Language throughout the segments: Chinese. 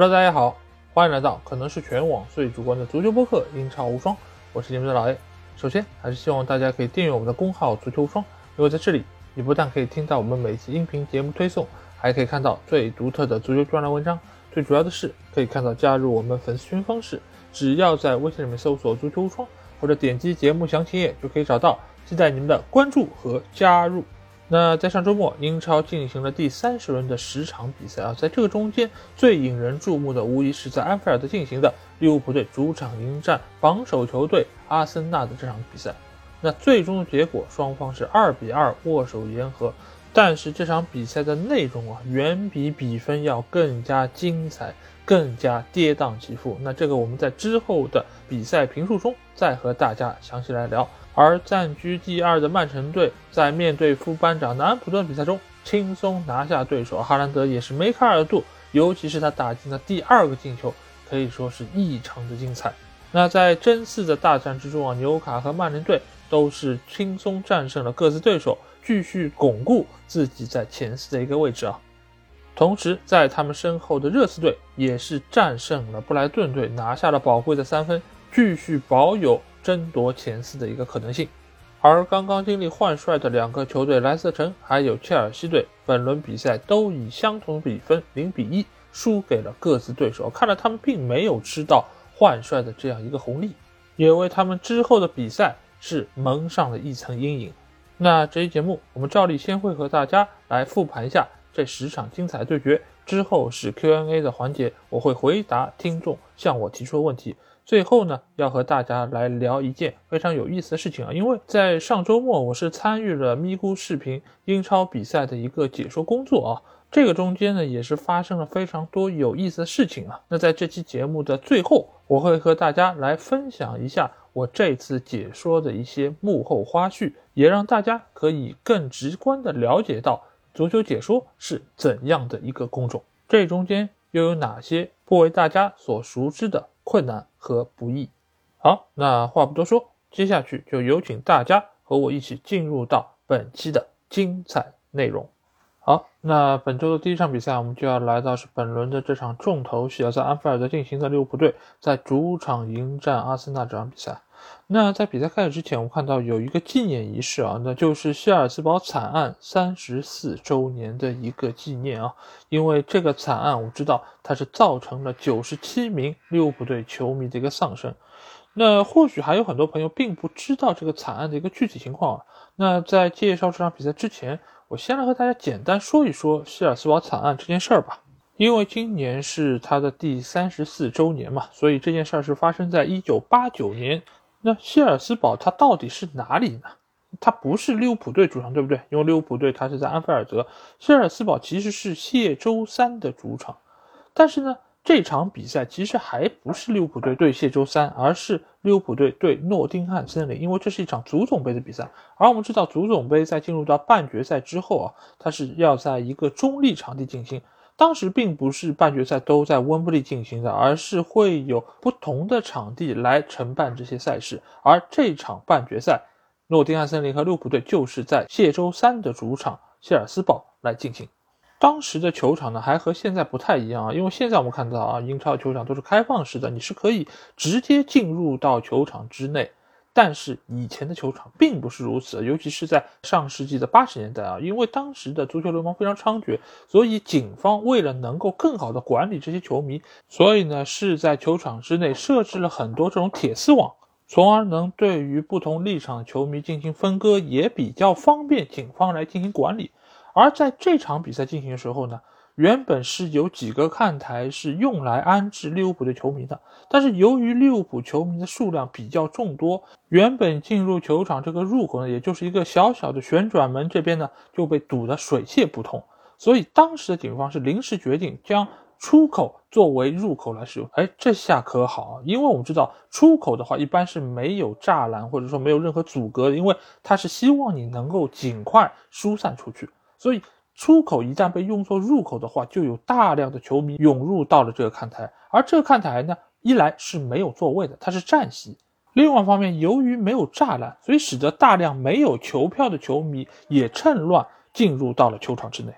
Hello，大家好，欢迎来到可能是全网最主观的足球播客《英超无双》，我是你们的老 A。首先，还是希望大家可以订阅我们的公号“足球无双”，因为在这里，你不但可以听到我们每期音频节目推送，还可以看到最独特的足球专栏文章。最主要的是，可以看到加入我们粉丝群方式，只要在微信里面搜索“足球无双”或者点击节目详情页就可以找到。期待你们的关注和加入。那在上周末，英超进行了第三十轮的十场比赛啊，在这个中间最引人注目的，无疑是在安菲尔德进行的利物浦队主场迎战榜首球队阿森纳的这场比赛。那最终的结果，双方是二比二握手言和。但是这场比赛的内容啊，远比比分要更加精彩，更加跌宕起伏。那这个我们在之后的比赛评述中再和大家详细来聊。而暂居第二的曼城队在面对副班长南安普顿比赛中轻松拿下对手，哈兰德也是梅开二度，尤其是他打进的第二个进球，可以说是异常的精彩。那在争四的大战之中啊，纽卡和曼联队都是轻松战胜了各自对手，继续巩固自己在前四的一个位置啊。同时，在他们身后的热刺队也是战胜了布莱顿队，拿下了宝贵的三分，继续保有。争夺前四的一个可能性，而刚刚经历换帅的两个球队莱斯特城还有切尔西队，本轮比赛都以相同比分零比一输给了各自对手。看来他们并没有吃到换帅的这样一个红利，也为他们之后的比赛是蒙上了一层阴影。那这一节目，我们照例先会和大家来复盘一下这十场精彩对决，之后是 Q&A 的环节，我会回答听众向我提出的问题。最后呢，要和大家来聊一件非常有意思的事情啊，因为在上周末我是参与了咪咕视频英超比赛的一个解说工作啊，这个中间呢也是发生了非常多有意思的事情啊。那在这期节目的最后，我会和大家来分享一下我这次解说的一些幕后花絮，也让大家可以更直观的了解到足球解说是怎样的一个工种，这中间又有哪些不为大家所熟知的。困难和不易。好，那话不多说，接下去就有请大家和我一起进入到本期的精彩内容。好，那本周的第一场比赛，我们就要来到是本轮的这场重头戏，要在安菲尔德进行的利物浦队在主场迎战阿森纳这场比赛。那在比赛开始之前，我看到有一个纪念仪式啊，那就是希尔斯堡惨案三十四周年的一个纪念啊。因为这个惨案，我知道它是造成了九十七名利物浦队球迷的一个丧生。那或许还有很多朋友并不知道这个惨案的一个具体情况啊。那在介绍这场比赛之前，我先来和大家简单说一说希尔斯堡惨案这件事儿吧。因为今年是他的第三十四周年嘛，所以这件事儿是发生在一九八九年。那谢尔斯堡它到底是哪里呢？它不是利物浦队主场，对不对？因为利物浦队它是在安菲尔德，谢尔斯堡其实是谢周三的主场。但是呢，这场比赛其实还不是利物浦队对谢周三，而是利物浦队对诺丁汉森林，因为这是一场足总杯的比赛。而我们知道，足总杯在进入到半决赛之后啊，它是要在一个中立场地进行。当时并不是半决赛都在温布利进行的，而是会有不同的场地来承办这些赛事。而这场半决赛，诺丁汉森林和利物浦队就是在谢周三的主场谢尔斯堡来进行。当时的球场呢，还和现在不太一样啊，因为现在我们看到啊，英超球场都是开放式的，你是可以直接进入到球场之内。但是以前的球场并不是如此，尤其是在上世纪的八十年代啊，因为当时的足球流氓非常猖獗，所以警方为了能够更好的管理这些球迷，所以呢是在球场之内设置了很多这种铁丝网，从而能对于不同立场的球迷进行分割，也比较方便警方来进行管理。而在这场比赛进行的时候呢。原本是有几个看台是用来安置利物浦的球迷的，但是由于利物浦球迷的数量比较众多，原本进入球场这个入口呢，也就是一个小小的旋转门，这边呢就被堵得水泄不通。所以当时的警方是临时决定将出口作为入口来使用。哎，这下可好啊，因为我们知道出口的话一般是没有栅栏或者说没有任何阻隔的，因为他是希望你能够尽快疏散出去，所以。出口一旦被用作入口的话，就有大量的球迷涌入到了这个看台，而这个看台呢，一来是没有座位的，它是站席；另外一方面，由于没有栅栏，所以使得大量没有球票的球迷也趁乱进入到了球场之内。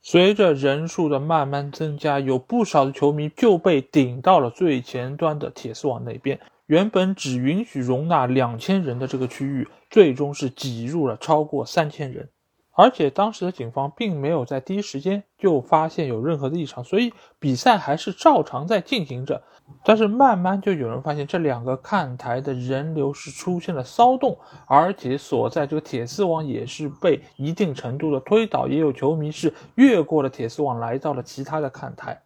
随着人数的慢慢增加，有不少的球迷就被顶到了最前端的铁丝网那边。原本只允许容纳两千人的这个区域，最终是挤入了超过三千人。而且当时的警方并没有在第一时间就发现有任何的异常，所以比赛还是照常在进行着。但是慢慢就有人发现这两个看台的人流是出现了骚动，而且所在这个铁丝网也是被一定程度的推倒，也有球迷是越过了铁丝网来到了其他的看台。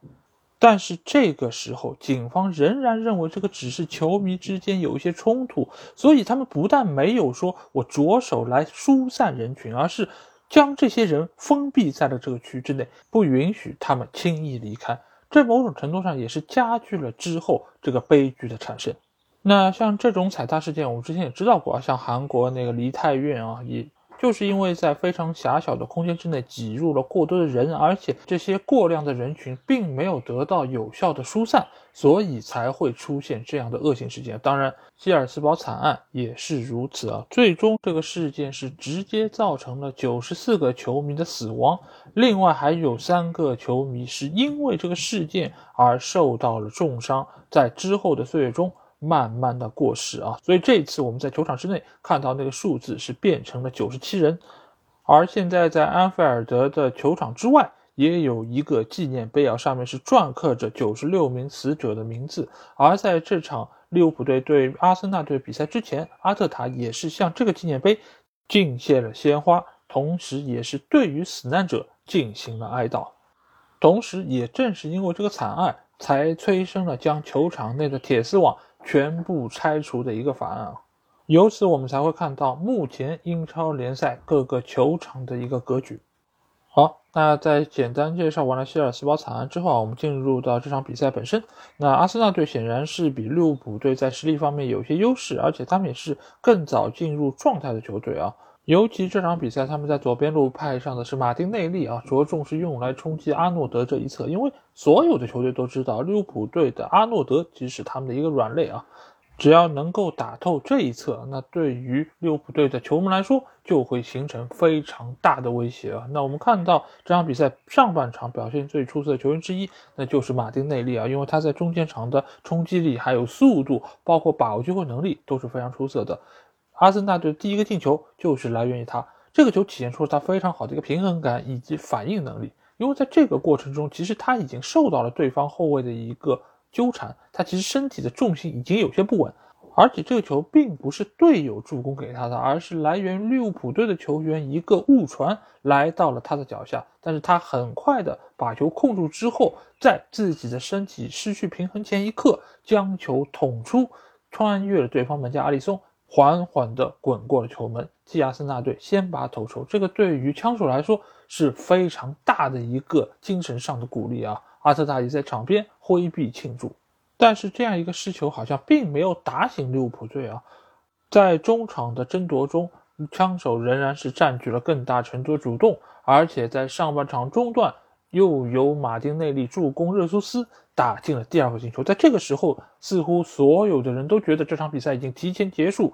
但是这个时候，警方仍然认为这个只是球迷之间有一些冲突，所以他们不但没有说我着手来疏散人群，而是。将这些人封闭在了这个区之内，不允许他们轻易离开。这某种程度上也是加剧了之后这个悲剧的产生。那像这种踩踏事件，我们之前也知道过啊，像韩国那个梨泰院啊，也。就是因为在非常狭小的空间之内挤入了过多的人，而且这些过量的人群并没有得到有效的疏散，所以才会出现这样的恶性事件。当然，基尔斯堡惨案也是如此啊。最终，这个事件是直接造成了九十四个球迷的死亡，另外还有三个球迷是因为这个事件而受到了重伤，在之后的岁月中。慢慢的过时啊，所以这次我们在球场之内看到那个数字是变成了九十七人，而现在在安菲尔德的球场之外也有一个纪念碑啊，上面是篆刻着九十六名死者的名字。而在这场利物浦队对阿森纳队比赛之前，阿特塔也是向这个纪念碑敬献了鲜花，同时也是对于死难者进行了哀悼。同时，也正是因为这个惨案，才催生了将球场内的铁丝网。全部拆除的一个法案啊，由此我们才会看到目前英超联赛各个球场的一个格局。好，那在简单介绍完了希尔斯堡惨案之后啊，我们进入到这场比赛本身。那阿森纳队显然是比利物浦队在实力方面有些优势，而且他们也是更早进入状态的球队啊。尤其这场比赛，他们在左边路派上的是马丁内利啊，着重是用来冲击阿诺德这一侧。因为所有的球队都知道，利物浦队的阿诺德即使他们的一个软肋啊，只要能够打透这一侧，那对于利物浦队的球门来说，就会形成非常大的威胁啊。那我们看到这场比赛上半场表现最出色的球员之一，那就是马丁内利啊，因为他在中间场的冲击力、还有速度，包括把握机会能力都是非常出色的。阿森纳队第一个进球就是来源于他，这个球体现出了他非常好的一个平衡感以及反应能力。因为在这个过程中，其实他已经受到了对方后卫的一个纠缠，他其实身体的重心已经有些不稳，而且这个球并不是队友助攻给他的，而是来源于利物浦队的球员一个误传来到了他的脚下，但是他很快的把球控住之后，在自己的身体失去平衡前一刻将球捅出，穿越了对方门将阿里松。缓缓地滚过了球门，替阿森纳队先拔头筹。这个对于枪手来说是非常大的一个精神上的鼓励啊！阿特塔也在场边挥臂庆祝。但是这样一个失球好像并没有打醒利物浦队啊！在中场的争夺中，枪手仍然是占据了更大程度的主动，而且在上半场中段。又由马丁内利助攻热苏斯打进了第二个进球。在这个时候，似乎所有的人都觉得这场比赛已经提前结束。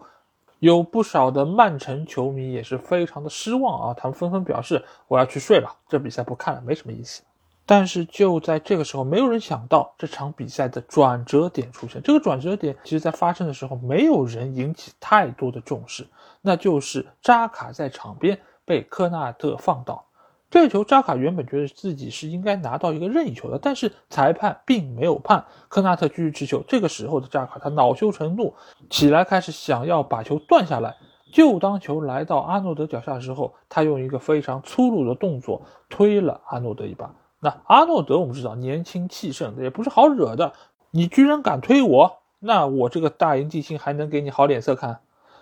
有不少的曼城球迷也是非常的失望啊，他们纷纷表示我要去睡了，这比赛不看了，没什么意思。但是就在这个时候，没有人想到这场比赛的转折点出现。这个转折点其实在发生的时候，没有人引起太多的重视，那就是扎卡在场边被科纳特放倒。这个球，扎卡原本觉得自己是应该拿到一个任意球的，但是裁判并没有判，科纳特继续持球。这个时候的扎卡，他恼羞成怒，起来开始想要把球断下来。就当球来到阿诺德脚下的时候，他用一个非常粗鲁的动作推了阿诺德一把。那阿诺德我们知道年轻气盛，也不是好惹的。你居然敢推我，那我这个大英帝星还能给你好脸色看？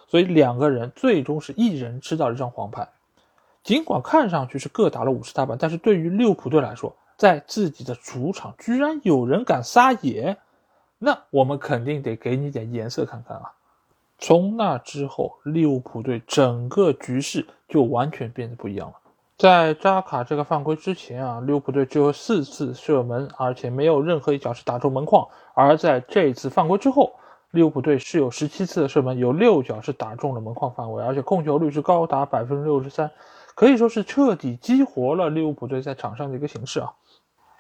所以两个人最终是一人吃到了一张黄牌。尽管看上去是各打了五十大板，但是对于利物浦队来说，在自己的主场居然有人敢撒野，那我们肯定得给你点颜色看看啊！从那之后，利物浦队整个局势就完全变得不一样了。在扎卡这个犯规之前啊，利物浦队只有四次射门，而且没有任何一脚是打中门框；而在这次犯规之后，利物浦队是有十七次的射门，有六脚是打中了门框范围，而且控球率是高达百分之六十三。可以说是彻底激活了利物浦队在场上的一个形势啊。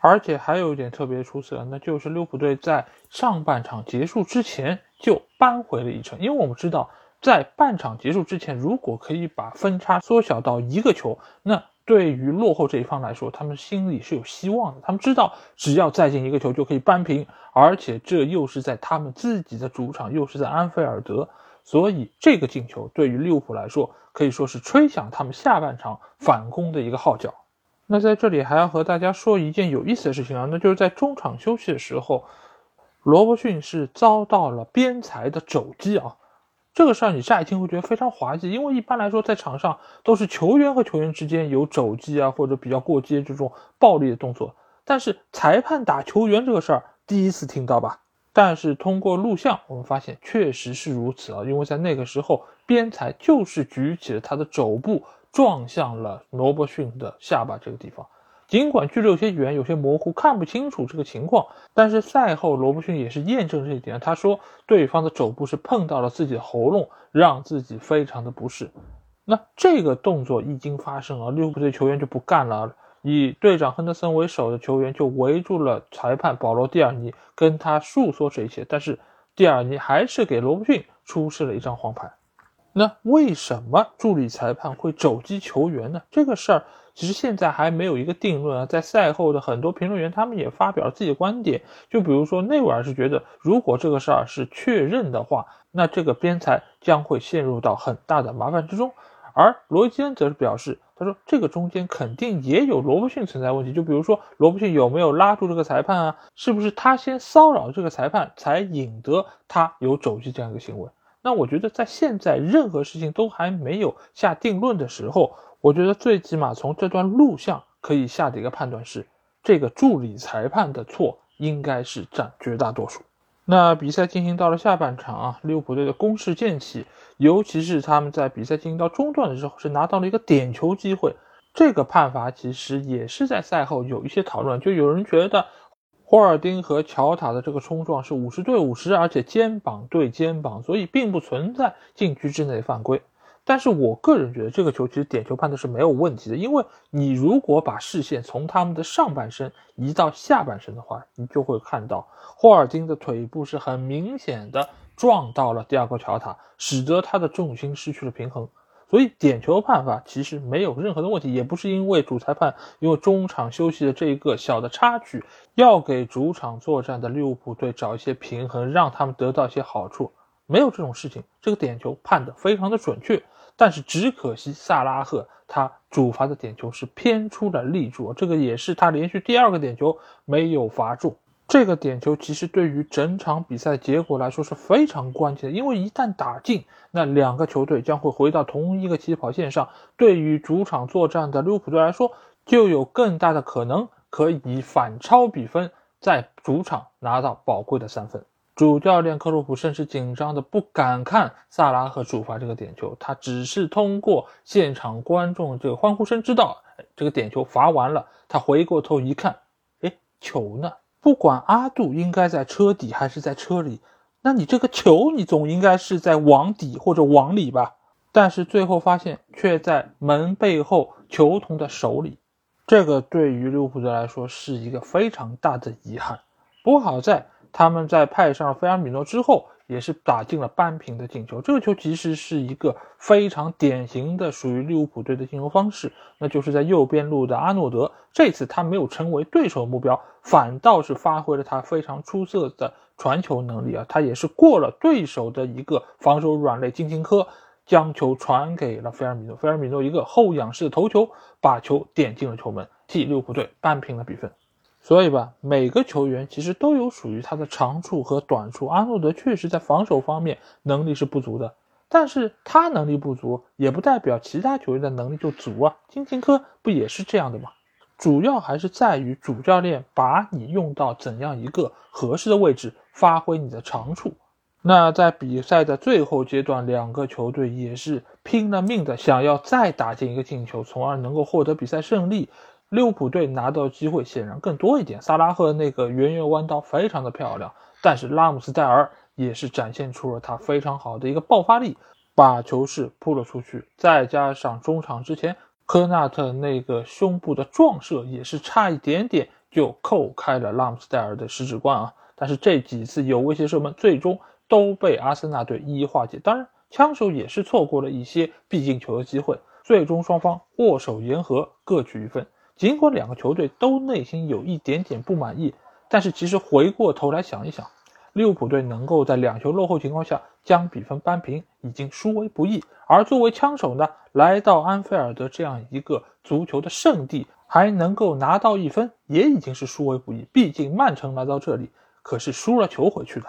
而且还有一点特别出色，那就是利物浦队在上半场结束之前就扳回了一城。因为我们知道，在半场结束之前，如果可以把分差缩小到一个球，那对于落后这一方来说，他们心里是有希望的。他们知道，只要再进一个球就可以扳平，而且这又是在他们自己的主场，又是在安菲尔德，所以这个进球对于利物浦来说，可以说是吹响他们下半场反攻的一个号角。那在这里还要和大家说一件有意思的事情啊，那就是在中场休息的时候，罗伯逊是遭到了边裁的肘击啊。这个事儿你乍一听会觉得非常滑稽，因为一般来说在场上都是球员和球员之间有肘击啊或者比较过激这种暴力的动作，但是裁判打球员这个事儿第一次听到吧？但是通过录像我们发现确实是如此啊，因为在那个时候边裁就是举起了他的肘部。撞向了罗伯逊的下巴这个地方，尽管距离有些远，有些模糊，看不清楚这个情况，但是赛后罗伯逊也是验证这一点。他说，对方的肘部是碰到了自己的喉咙，让自己非常的不适。那这个动作一经发生啊，利物浦队球员就不干了，以队长亨德森为首的球员就围住了裁判保罗·蒂尔尼，跟他诉说这一切。但是蒂尔尼还是给罗伯逊出示了一张黄牌。那为什么助理裁判会肘击球员呢？这个事儿其实现在还没有一个定论啊。在赛后的很多评论员，他们也发表了自己的观点。就比如说内维尔是觉得，如果这个事儿是确认的话，那这个边裁将会陷入到很大的麻烦之中。而罗伊基恩则是表示，他说这个中间肯定也有罗伯逊存在问题。就比如说罗伯逊有没有拉住这个裁判啊？是不是他先骚扰这个裁判，才引得他有肘击这样一个行为？那我觉得，在现在任何事情都还没有下定论的时候，我觉得最起码从这段录像可以下的一个判断是，这个助理裁判的错应该是占绝大多数。那比赛进行到了下半场啊，利物浦队的攻势渐起，尤其是他们在比赛进行到中段的时候，是拿到了一个点球机会。这个判罚其实也是在赛后有一些讨论，就有人觉得。霍尔丁和乔塔的这个冲撞是五十对五十，而且肩膀对肩膀，所以并不存在禁区之内犯规。但是我个人觉得这个球其实点球判的是没有问题的，因为你如果把视线从他们的上半身移到下半身的话，你就会看到霍尔丁的腿部是很明显的撞到了第二个桥塔，使得他的重心失去了平衡。所以点球判罚其实没有任何的问题，也不是因为主裁判因为中场休息的这一个小的插曲，要给主场作战的利物浦队找一些平衡，让他们得到一些好处，没有这种事情。这个点球判的非常的准确，但是只可惜萨拉赫他主罚的点球是偏出了立柱，这个也是他连续第二个点球没有罚中。这个点球其实对于整场比赛结果来说是非常关键的，因为一旦打进，那两个球队将会回到同一个起跑线上。对于主场作战的利物浦队来说，就有更大的可能可以反超比分，在主场拿到宝贵的三分。主教练克洛普甚至紧张的不敢看萨拉赫主罚这个点球，他只是通过现场观众这个欢呼声知道这个点球罚完了。他回过头一看，哎，球呢？不管阿杜应该在车底还是在车里，那你这个球你总应该是在网底或者网里吧？但是最后发现却在门背后球童的手里，这个对于利物浦队来说是一个非常大的遗憾。不过好在他们在派上菲尔米诺之后。也是打进了扳平的进球。这个球其实是一个非常典型的属于利物浦队的进球方式，那就是在右边路的阿诺德。这次他没有成为对手目标，反倒是发挥了他非常出色的传球能力啊！他也是过了对手的一个防守软肋金琴科，将球传给了菲尔米诺。菲尔米诺一个后仰式的头球，把球点进了球门，替利物浦队扳平了比分。所以吧，每个球员其实都有属于他的长处和短处。阿诺德确实在防守方面能力是不足的，但是他能力不足，也不代表其他球员的能力就足啊。金琴科不也是这样的吗？主要还是在于主教练把你用到怎样一个合适的位置，发挥你的长处。那在比赛的最后阶段，两个球队也是拼了命的想要再打进一个进球，从而能够获得比赛胜利。利物浦队拿到机会显然更多一点，萨拉赫那个圆圆弯刀非常的漂亮，但是拉姆斯戴尔也是展现出了他非常好的一个爆发力，把球势扑了出去，再加上中场之前科纳特那个胸部的撞射也是差一点点就扣开了拉姆斯戴尔的十指关啊！但是这几次有威胁射门最终都被阿森纳队一一化解。当然，枪手也是错过了一些必进球的机会。最终双方握手言和，各取一分。尽管两个球队都内心有一点点不满意，但是其实回过头来想一想。利物浦队能够在两球落后情况下将比分扳平，已经殊为不易。而作为枪手呢，来到安菲尔德这样一个足球的圣地，还能够拿到一分，也已经是殊为不易。毕竟曼城来到这里可是输了球回去的。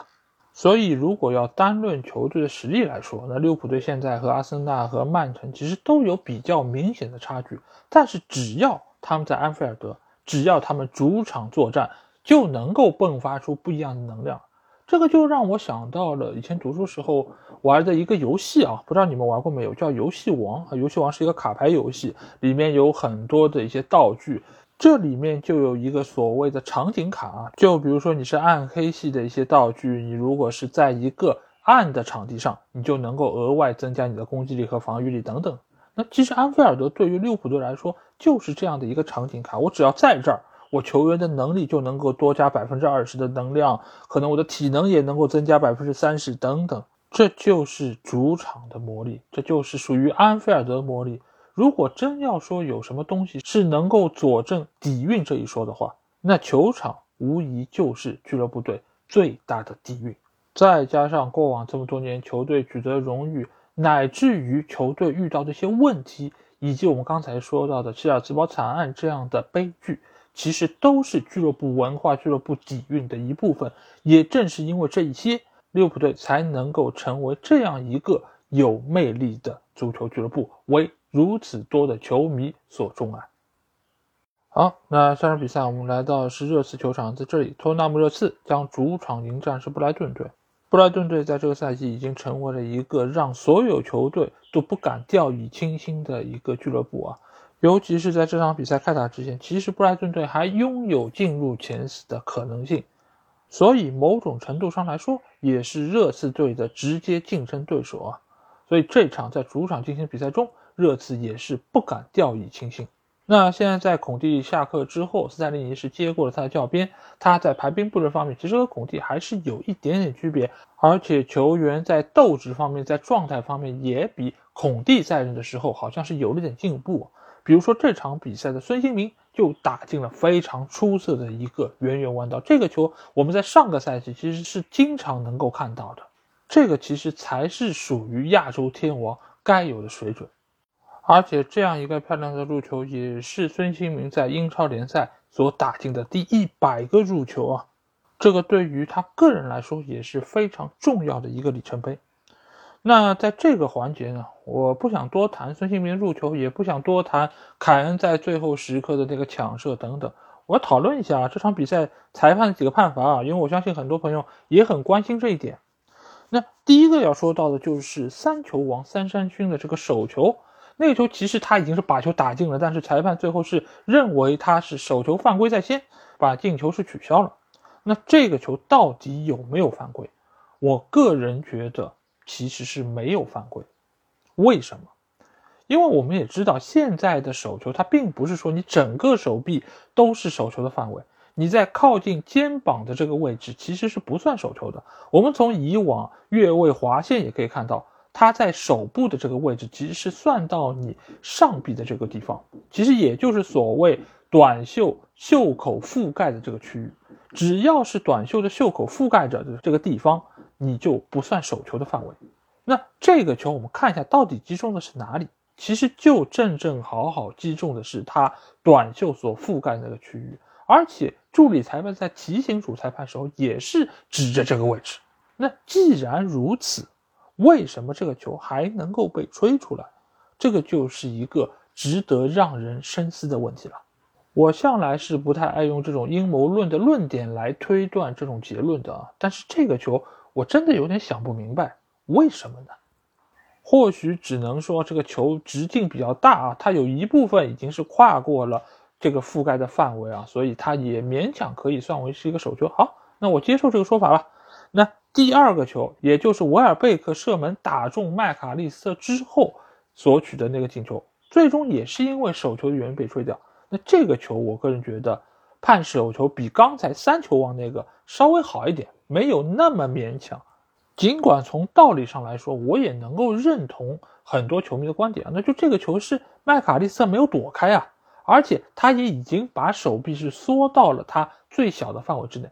所以，如果要单论球队的实力来说，那利物浦队现在和阿森纳和曼城其实都有比较明显的差距。但是，只要他们在安菲尔德，只要他们主场作战，就能够迸发出不一样的能量。这个就让我想到了以前读书时候玩的一个游戏啊，不知道你们玩过没有？叫游戏王啊。游戏王是一个卡牌游戏，里面有很多的一些道具，这里面就有一个所谓的场景卡啊。就比如说你是暗黑系的一些道具，你如果是在一个暗的场地上，你就能够额外增加你的攻击力和防御力等等。那其实安菲尔德对于利物浦队来说就是这样的一个场景卡，我只要在这儿。我球员的能力就能够多加百分之二十的能量，可能我的体能也能够增加百分之三十等等，这就是主场的魔力，这就是属于安菲尔德魔力。如果真要说有什么东西是能够佐证底蕴这一说的话，那球场无疑就是俱乐部队最大的底蕴。再加上过往这么多年球队取得荣誉，乃至于球队遇到的一些问题，以及我们刚才说到的切尔兹堡惨案这样的悲剧。其实都是俱乐部文化、俱乐部底蕴的一部分。也正是因为这一些，利物浦队才能够成为这样一个有魅力的足球俱乐部，为如此多的球迷所钟爱。好，那下场比赛我们来到是热刺球场，在这里，托纳姆热刺将主场迎战是布莱顿队。布莱顿队在这个赛季已经成为了一个让所有球队都不敢掉以轻心的一个俱乐部啊。尤其是在这场比赛开打之前，其实布莱顿队还拥有进入前四的可能性，所以某种程度上来说，也是热刺队的直接竞争对手啊。所以这场在主场进行比赛中，热刺也是不敢掉以轻心。那现在在孔蒂下课之后，斯泰林尼是接过了他的教鞭，他在排兵布阵方面其实和孔蒂还是有一点点区别，而且球员在斗志方面、在状态方面也比孔蒂在任的时候好像是有了点进步。比如说这场比赛的孙兴民就打进了非常出色的一个圆圆弯道，这个球我们在上个赛季其实是经常能够看到的，这个其实才是属于亚洲天王该有的水准，而且这样一个漂亮的入球也是孙兴民在英超联赛所打进的第一百个入球啊，这个对于他个人来说也是非常重要的一个里程碑。那在这个环节呢，我不想多谈孙兴民入球，也不想多谈凯恩在最后时刻的那个抢射等等。我讨论一下这场比赛裁判的几个判罚啊，因为我相信很多朋友也很关心这一点。那第一个要说到的就是三球王三山勋的这个手球，那个球其实他已经是把球打进了，但是裁判最后是认为他是手球犯规在先，把进球是取消了。那这个球到底有没有犯规？我个人觉得。其实是没有犯规，为什么？因为我们也知道，现在的手球它并不是说你整个手臂都是手球的范围，你在靠近肩膀的这个位置其实是不算手球的。我们从以往越位划线也可以看到，它在手部的这个位置其实是算到你上臂的这个地方，其实也就是所谓短袖袖口覆盖的这个区域，只要是短袖的袖口覆盖着的这个地方。你就不算手球的范围，那这个球我们看一下到底击中的是哪里？其实就正正好好击中的是他短袖所覆盖那个区域，而且助理裁判在提醒主裁判时候也是指着这个位置。那既然如此，为什么这个球还能够被吹出来？这个就是一个值得让人深思的问题了。我向来是不太爱用这种阴谋论的论点来推断这种结论的啊，但是这个球。我真的有点想不明白，为什么呢？或许只能说这个球直径比较大啊，它有一部分已经是跨过了这个覆盖的范围啊，所以它也勉强可以算为是一个手球。好，那我接受这个说法吧。那第二个球，也就是维尔贝克射门打中麦卡利斯特之后所取的那个进球，最终也是因为手球的原因被吹掉。那这个球，我个人觉得判手球比刚才三球王那个稍微好一点，没有那么勉强。尽管从道理上来说，我也能够认同很多球迷的观点，那就这个球是麦卡利斯特没有躲开啊，而且他也已经把手臂是缩到了他最小的范围之内。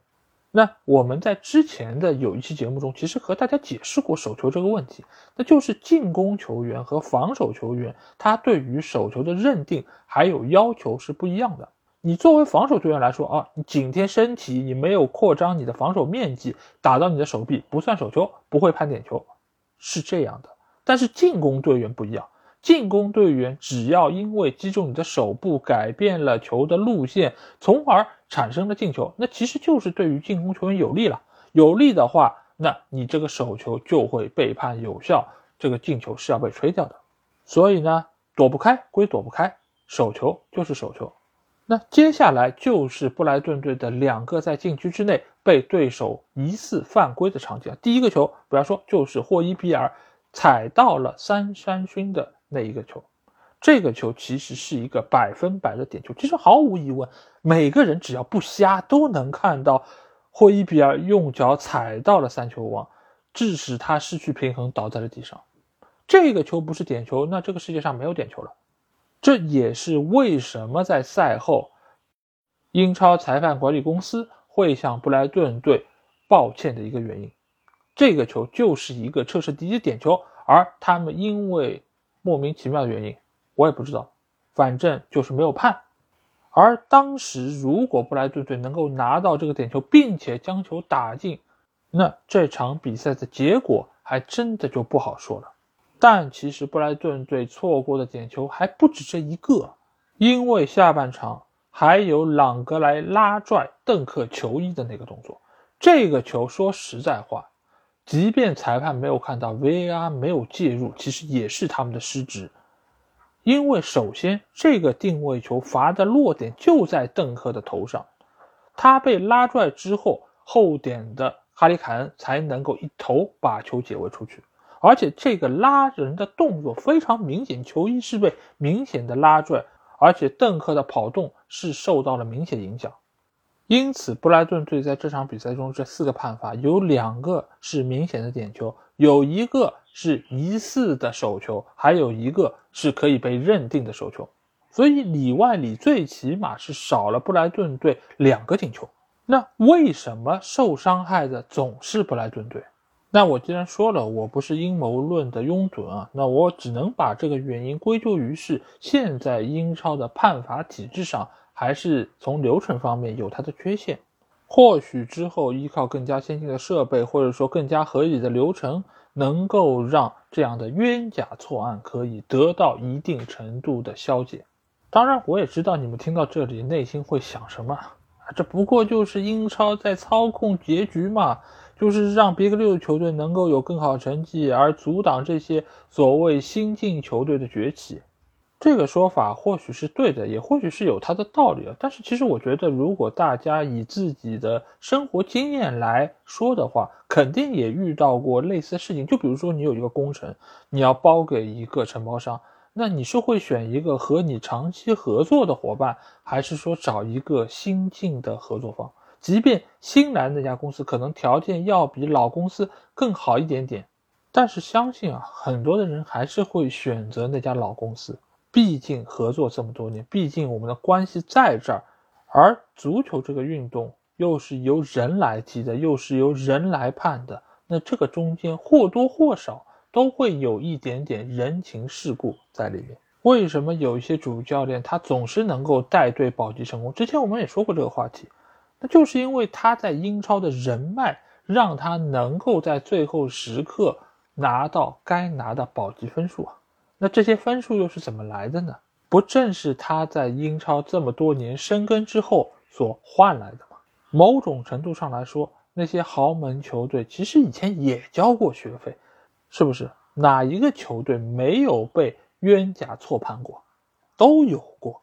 那我们在之前的有一期节目中，其实和大家解释过手球这个问题，那就是进攻球员和防守球员，他对于手球的认定还有要求是不一样的。你作为防守球员来说啊，你紧贴身体，你没有扩张你的防守面积，打到你的手臂不算手球，不会判点球，是这样的。但是进攻队员不一样。进攻队员只要因为击中你的手部改变了球的路线，从而产生了进球，那其实就是对于进攻球员有利了。有利的话，那你这个手球就会被判有效，这个进球是要被吹掉的。所以呢，躲不开归躲不开，手球就是手球。那接下来就是布莱顿队的两个在禁区之内被对手疑似犯规的场景。第一个球不要说，就是霍伊比尔踩到了三山勋的。那一个球，这个球其实是一个百分百的点球。其实毫无疑问，每个人只要不瞎，都能看到霍伊比尔用脚踩到了三球王，致使他失去平衡，倒在了地上。这个球不是点球，那这个世界上没有点球了。这也是为什么在赛后，英超裁判管理公司会向布莱顿队抱歉的一个原因。这个球就是一个彻彻底底点球，而他们因为。莫名其妙的原因，我也不知道，反正就是没有判。而当时如果布莱顿队能够拿到这个点球，并且将球打进，那这场比赛的结果还真的就不好说了。但其实布莱顿队错过的点球还不止这一个，因为下半场还有朗格莱拉拽邓克球衣的那个动作。这个球说实在话。即便裁判没有看到 VAR 没有介入，其实也是他们的失职，因为首先这个定位球罚的落点就在邓克的头上，他被拉拽之后，后点的哈里凯恩才能够一头把球解围出去，而且这个拉人的动作非常明显，球衣是被明显的拉拽，而且邓克的跑动是受到了明显影响。因此，布莱顿队在这场比赛中这四个判罚有两个是明显的点球，有一个是疑似的手球，还有一个是可以被认定的手球。所以里外里最起码是少了布莱顿队两个进球。那为什么受伤害的总是布莱顿队？那我既然说了我不是阴谋论的拥趸啊，那我只能把这个原因归咎于是现在英超的判罚体制上。还是从流程方面有它的缺陷，或许之后依靠更加先进的设备，或者说更加合理的流程，能够让这样的冤假错案可以得到一定程度的消解。当然，我也知道你们听到这里内心会想什么？这不过就是英超在操控结局嘛，就是让 Big 六球队能够有更好成绩，而阻挡这些所谓新晋球队的崛起。这个说法或许是对的，也或许是有它的道理啊。但是其实我觉得，如果大家以自己的生活经验来说的话，肯定也遇到过类似的事情。就比如说，你有一个工程，你要包给一个承包商，那你是会选一个和你长期合作的伙伴，还是说找一个新进的合作方？即便新来那家公司可能条件要比老公司更好一点点，但是相信啊，很多的人还是会选择那家老公司。毕竟合作这么多年，毕竟我们的关系在这儿，而足球这个运动又是由人来踢的，又是由人来判的，那这个中间或多或少都会有一点点人情世故在里面。为什么有一些主教练他总是能够带队保级成功？之前我们也说过这个话题，那就是因为他在英超的人脉，让他能够在最后时刻拿到该拿的保级分数啊。那这些分数又是怎么来的呢？不正是他在英超这么多年生根之后所换来的吗？某种程度上来说，那些豪门球队其实以前也交过学费，是不是？哪一个球队没有被冤假错判过？都有过。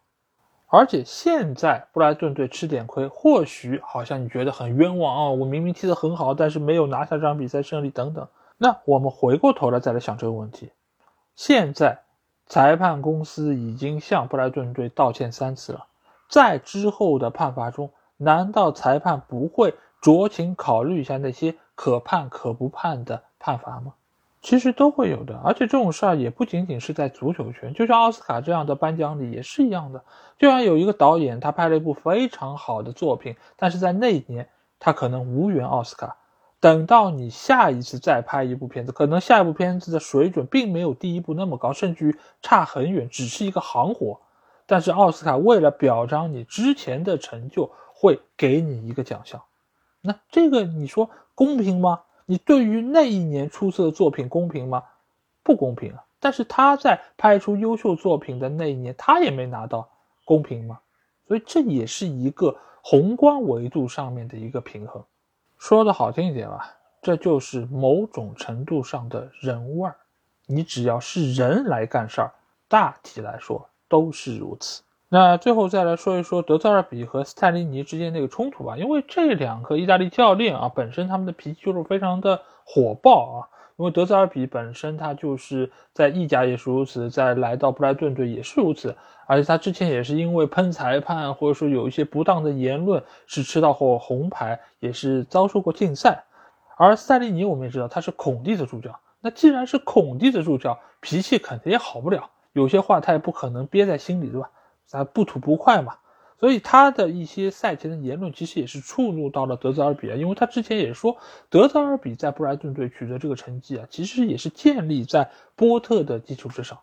而且现在布莱顿队吃点亏，或许好像你觉得很冤枉啊！我明明踢得很好，但是没有拿下这场比赛胜利等等。那我们回过头来再来想这个问题。现在，裁判公司已经向布莱顿队道歉三次了，在之后的判罚中，难道裁判不会酌情考虑一下那些可判可不判的判罚吗？其实都会有的，而且这种事儿也不仅仅是在足球圈，就像奥斯卡这样的颁奖礼也是一样的。就像有一个导演，他拍了一部非常好的作品，但是在那一年他可能无缘奥斯卡。等到你下一次再拍一部片子，可能下一部片子的水准并没有第一部那么高，甚至于差很远，只是一个行活。但是奥斯卡为了表彰你之前的成就，会给你一个奖项。那这个你说公平吗？你对于那一年出色的作品公平吗？不公平啊！但是他在拍出优秀作品的那一年，他也没拿到，公平吗？所以这也是一个宏观维度上面的一个平衡。说的好听一点吧，这就是某种程度上的人味儿。你只要是人来干事儿，大体来说都是如此。那最后再来说一说德泽尔比和斯坦尼尼之间那个冲突吧，因为这两个意大利教练啊，本身他们的脾气就是非常的火爆啊。因为德泽尔比本身他就是在意甲也是如此，在来到布莱顿队也是如此。而且他之前也是因为喷裁判，或者说有一些不当的言论，是吃到过红牌，也是遭受过禁赛。而塞利尼我们也知道他是孔蒂的助教，那既然是孔蒂的助教，脾气肯定也好不了，有些话他也不可能憋在心里，对吧？咱不吐不快嘛。所以他的一些赛前的言论，其实也是触怒到了德泽尔比啊，因为他之前也说，德泽尔比在布莱顿队取得这个成绩啊，其实也是建立在波特的基础之上。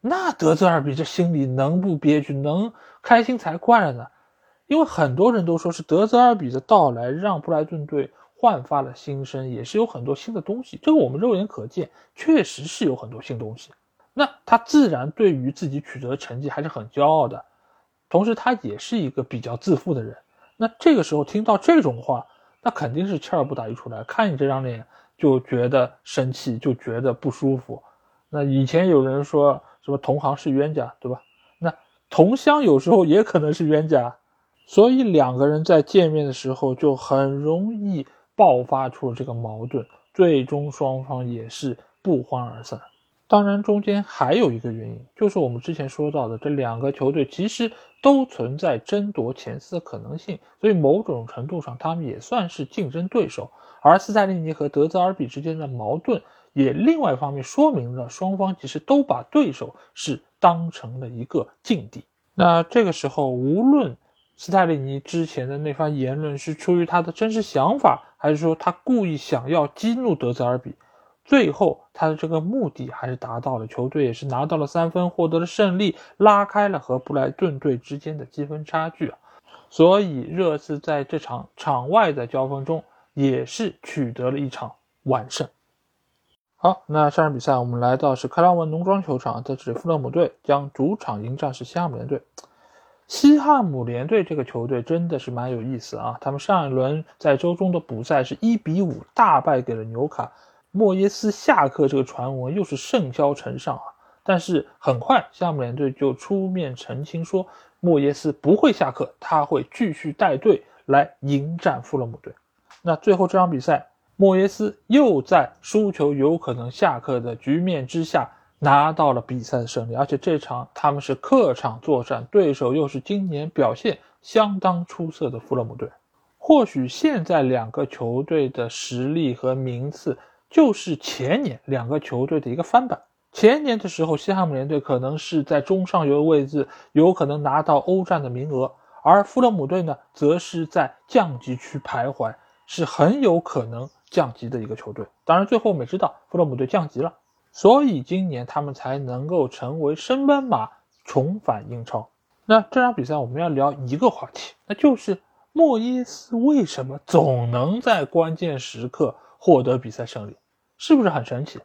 那德泽尔比这心里能不憋屈，能开心才怪了呢。因为很多人都说是德泽尔比的到来让布莱顿队焕发了新生，也是有很多新的东西。这个我们肉眼可见，确实是有很多新东西。那他自然对于自己取得的成绩还是很骄傲的，同时他也是一个比较自负的人。那这个时候听到这种话，那肯定是气儿不打一处来，看你这张脸就觉得生气，就觉得不舒服。那以前有人说。什么同行是冤家，对吧？那同乡有时候也可能是冤家，所以两个人在见面的时候就很容易爆发出这个矛盾，最终双方也是不欢而散。当然，中间还有一个原因，就是我们之前说到的，这两个球队其实都存在争夺前四的可能性，所以某种程度上他们也算是竞争对手。而斯泰利尼和德泽尔比之间的矛盾。也另外一方面说明了双方其实都把对手是当成了一个劲敌。那这个时候，无论斯泰利尼之前的那番言论是出于他的真实想法，还是说他故意想要激怒德泽尔比，最后他的这个目的还是达到了，球队也是拿到了三分，获得了胜利，拉开了和布莱顿队之间的积分差距啊。所以热刺在这场场外的交锋中也是取得了一场完胜。好，那下场比赛我们来到是克拉文农庄球场，这里，富勒姆队将主场迎战是西汉姆联队。西汉姆联队这个球队真的是蛮有意思啊！他们上一轮在周中的补赛是一比五大败给了纽卡，莫耶斯下课这个传闻又是甚嚣尘上啊！但是很快西汉姆联队就出面澄清说，莫耶斯不会下课，他会继续带队来迎战富勒姆队。那最后这场比赛。莫耶斯又在输球有可能下课的局面之下拿到了比赛的胜利，而且这场他们是客场作战，对手又是今年表现相当出色的富勒姆队。或许现在两个球队的实力和名次就是前年两个球队的一个翻版。前年的时候，西汉姆联队可能是在中上游的位置，有可能拿到欧战的名额，而富勒姆队呢，则是在降级区徘徊，是很有可能。降级的一个球队，当然最后我们也知道，富勒姆队降级了，所以今年他们才能够成为升班马，重返英超。那这场比赛我们要聊一个话题，那就是莫耶斯为什么总能在关键时刻获得比赛胜利，是不是很神奇？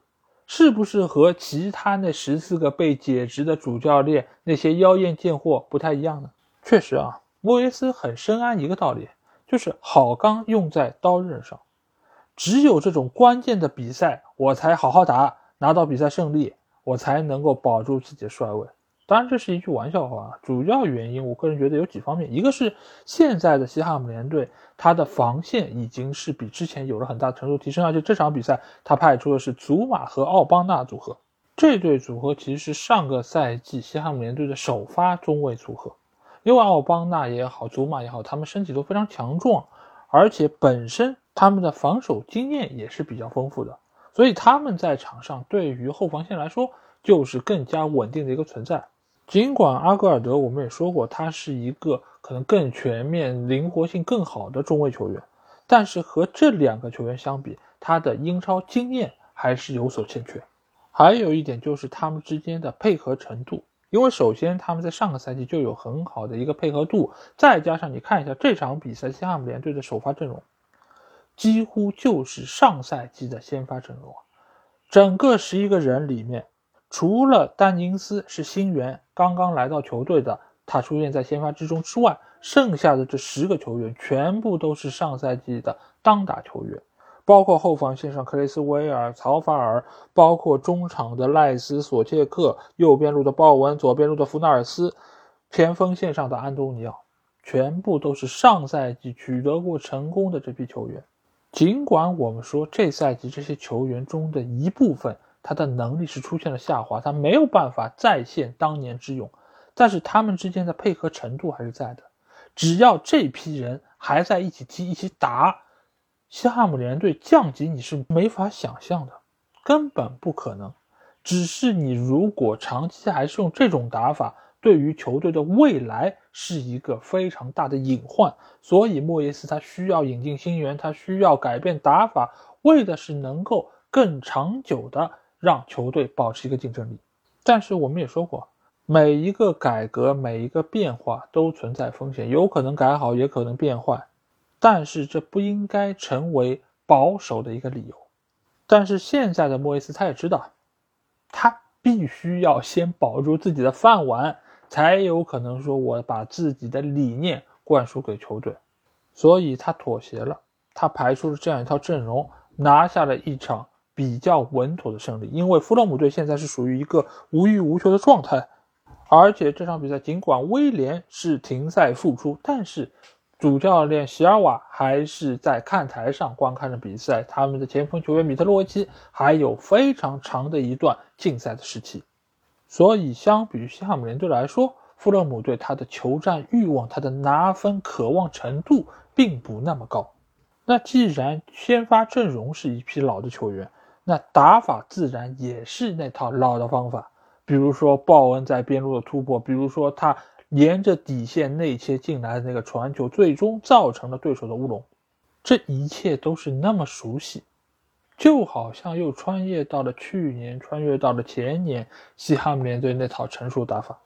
是不是和其他那十四个被解职的主教练那些妖艳贱货不太一样呢？确实啊，莫耶斯很深谙一个道理，就是好钢用在刀刃上。只有这种关键的比赛，我才好好打，拿到比赛胜利，我才能够保住自己的帅位。当然，这是一句玩笑话。主要原因，我个人觉得有几方面：一个是现在的西汉姆联队，他的防线已经是比之前有了很大程度提升，而且这场比赛他派出的是祖马和奥邦纳组合，这对组合其实是上个赛季西汉姆联队的首发中卫组合，因为奥邦纳也好，祖马也好，他们身体都非常强壮，而且本身他们的防守经验也是比较丰富的，所以他们在场上对于后防线来说就是更加稳定的一个存在。尽管阿格尔德我们也说过，他是一个可能更全面、灵活性更好的中卫球员，但是和这两个球员相比，他的英超经验还是有所欠缺。还有一点就是他们之间的配合程度，因为首先他们在上个赛季就有很好的一个配合度，再加上你看一下这场比赛西汉姆联队的首发阵容，几乎就是上赛季的先发阵容，整个十一个人里面，除了丹尼斯是新援，刚刚来到球队的，他出现在先发之中之外，剩下的这十个球员全部都是上赛季的当打球员。包括后防线上克雷斯威尔、曹法尔，包括中场的赖斯、索切克，右边路的鲍文，左边路的弗纳尔斯，前锋线上的安东尼奥，全部都是上赛季取得过成功的这批球员。尽管我们说这赛季这些球员中的一部分他的能力是出现了下滑，他没有办法再现当年之勇，但是他们之间的配合程度还是在的。只要这批人还在一起踢、一起打。西汉姆联队降级你是没法想象的，根本不可能。只是你如果长期还是用这种打法，对于球队的未来是一个非常大的隐患。所以莫耶斯他需要引进新援，他需要改变打法，为的是能够更长久的让球队保持一个竞争力。但是我们也说过，每一个改革，每一个变化都存在风险，有可能改好，也可能变坏。但是这不应该成为保守的一个理由。但是现在的莫耶斯他也知道，他必须要先保住自己的饭碗，才有可能说我把自己的理念灌输给球队。所以他妥协了，他排出了这样一套阵容，拿下了一场比较稳妥的胜利。因为弗洛姆队现在是属于一个无欲无求的状态，而且这场比赛尽管威廉是停赛复出，但是。主教练席尔瓦还是在看台上观看着比赛，他们的前锋球员米特洛维奇还有非常长的一段禁赛的时期，所以相比于西汉姆联队来说，富勒姆队他的求战欲望、他的拿分渴望程度并不那么高。那既然先发阵容是一批老的球员，那打法自然也是那套老的方法，比如说鲍恩在边路的突破，比如说他。沿着底线内切进来的那个传球，最终造成了对手的乌龙。这一切都是那么熟悉，就好像又穿越到了去年，穿越到了前年，西汉姆联队那套成熟打法。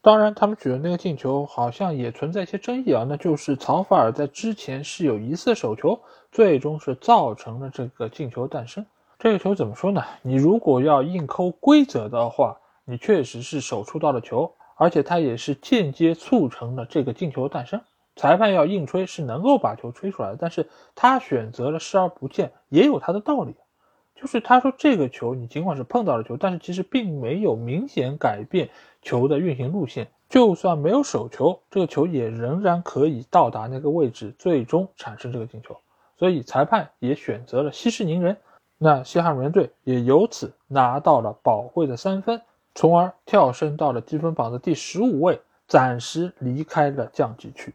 当然，他们举的那个进球好像也存在一些争议啊，那就是曹法尔在之前是有疑似手球，最终是造成了这个进球诞生。这个球怎么说呢？你如果要硬抠规则的话，你确实是手触到了球。而且他也是间接促成了这个进球诞生。裁判要硬吹是能够把球吹出来的，但是他选择了视而不见，也有他的道理。就是他说这个球你尽管是碰到了球，但是其实并没有明显改变球的运行路线。就算没有手球，这个球也仍然可以到达那个位置，最终产生这个进球。所以裁判也选择了息事宁人。那西汉姆联队也由此拿到了宝贵的三分。从而跳升到了积分榜的第十五位，暂时离开了降级区。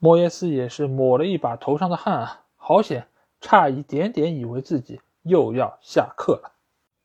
莫耶斯也是抹了一把头上的汗啊，好险，差一点点以为自己又要下课了。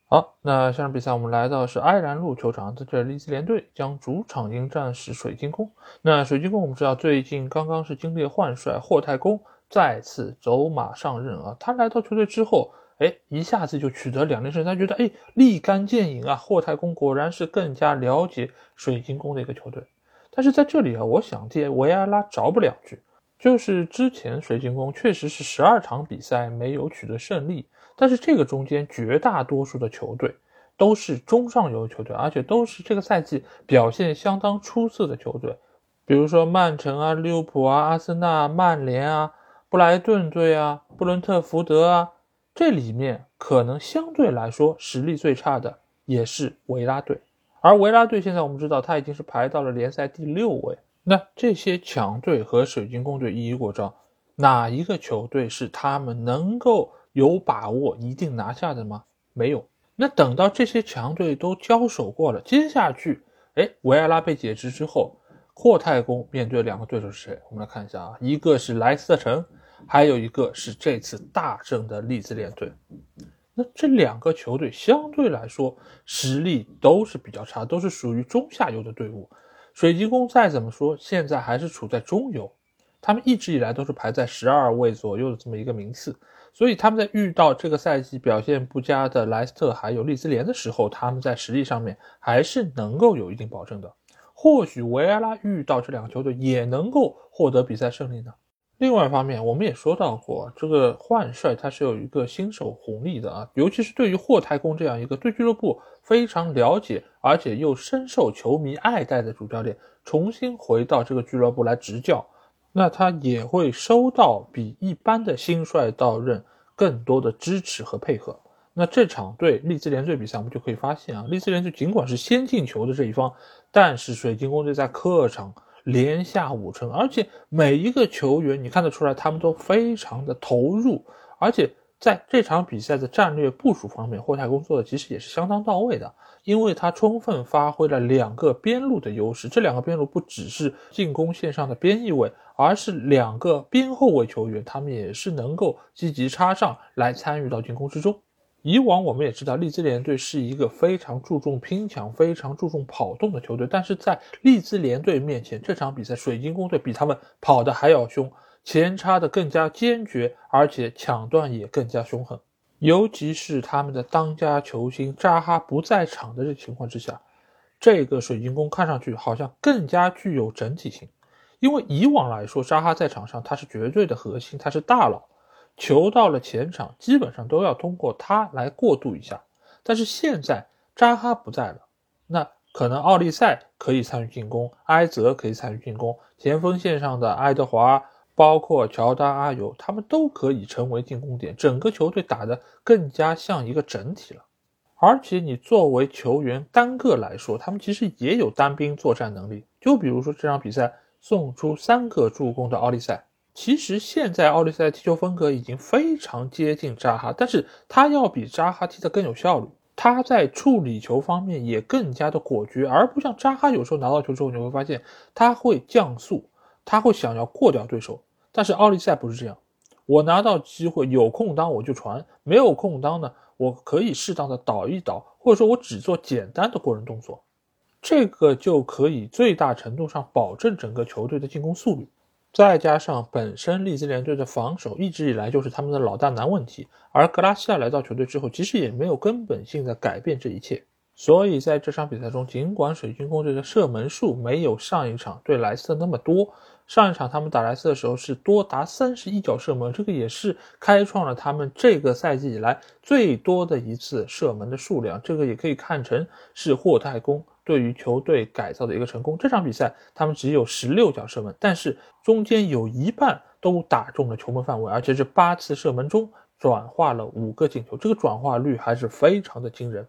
好，那下场比赛我们来到是埃兰路球场，在这里利兹联队将主场迎战是水晶宫。那水晶宫我们知道最近刚刚是经历换帅，霍太公再次走马上任啊，他来到球队之后。哎，一下子就取得两连胜，他觉得哎立竿见影啊！霍太公果然是更加了解水晶宫的一个球队。但是在这里啊，我想替维埃拉找补两句，就是之前水晶宫确实是十二场比赛没有取得胜利，但是这个中间绝大多数的球队都是中上游球队，而且都是这个赛季表现相当出色的球队，比如说曼城啊、利物浦啊、阿森纳、曼联啊、布莱顿队啊、布伦特福德啊。这里面可能相对来说实力最差的也是维拉队，而维拉队现在我们知道他已经是排到了联赛第六位。那这些强队和水晶宫队一一过招，哪一个球队是他们能够有把握一定拿下的吗？没有，那等到这些强队都交手过了，接下去，哎，维埃拉被解职之后，霍太公面对两个对手是谁？我们来看一下啊，一个是莱斯特城，还有一个是这次大胜的利兹联队。那这两个球队相对来说实力都是比较差，都是属于中下游的队伍。水晶宫再怎么说，现在还是处在中游，他们一直以来都是排在十二位左右的这么一个名次。所以他们在遇到这个赛季表现不佳的莱斯特还有利兹联的时候，他们在实力上面还是能够有一定保证的。或许维埃拉遇到这两个球队也能够获得比赛胜利呢。另外一方面，我们也说到过，这个换帅他是有一个新手红利的啊，尤其是对于霍太公这样一个对俱乐部非常了解，而且又深受球迷爱戴的主教练，重新回到这个俱乐部来执教。那他也会收到比一般的新帅到任更多的支持和配合。那这场对利兹联队比赛，我们就可以发现啊，利兹联队尽管是先进球的这一方，但是水晶宫队在客场连下五城，而且每一个球员你看得出来，他们都非常的投入，而且在这场比赛的战略部署方面，霍太公做的其实也是相当到位的。因为他充分发挥了两个边路的优势，这两个边路不只是进攻线上的边翼位，而是两个边后卫球员，他们也是能够积极插上来参与到进攻之中。以往我们也知道，利兹联队是一个非常注重拼抢、非常注重跑动的球队，但是在利兹联队面前，这场比赛水晶宫队比他们跑的还要凶，前插的更加坚决，而且抢断也更加凶狠。尤其是他们的当家球星扎哈不在场的这情况之下，这个水晶宫看上去好像更加具有整体性。因为以往来说，扎哈在场上他是绝对的核心，他是大佬，球到了前场基本上都要通过他来过渡一下。但是现在扎哈不在了，那可能奥利赛可以参与进攻，埃泽可以参与进攻，前锋线上的爱德华。包括乔丹、阿尤，他们都可以成为进攻点，整个球队打得更加像一个整体了。而且你作为球员单个来说，他们其实也有单兵作战能力。就比如说这场比赛送出三个助攻的奥利赛，其实现在奥利赛踢球风格已经非常接近扎哈，但是他要比扎哈踢得更有效率。他在处理球方面也更加的果决，而不像扎哈有时候拿到球之后，你会发现他会降速，他会想要过掉对手。但是奥利赛不是这样，我拿到机会有空当我就传，没有空当呢，我可以适当的倒一倒，或者说我只做简单的过人动作，这个就可以最大程度上保证整个球队的进攻速率。再加上本身利兹联队的防守一直以来就是他们的老大难问题，而格拉西亚来到球队之后，其实也没有根本性的改变这一切。所以在这场比赛中，尽管水晶宫队的射门数没有上一场对莱斯特那么多。上一场他们打莱斯的时候是多达三十一脚射门，这个也是开创了他们这个赛季以来最多的一次射门的数量。这个也可以看成是霍太公对于球队改造的一个成功。这场比赛他们只有十六脚射门，但是中间有一半都打中了球门范围，而且这八次射门中转化了五个进球，这个转化率还是非常的惊人。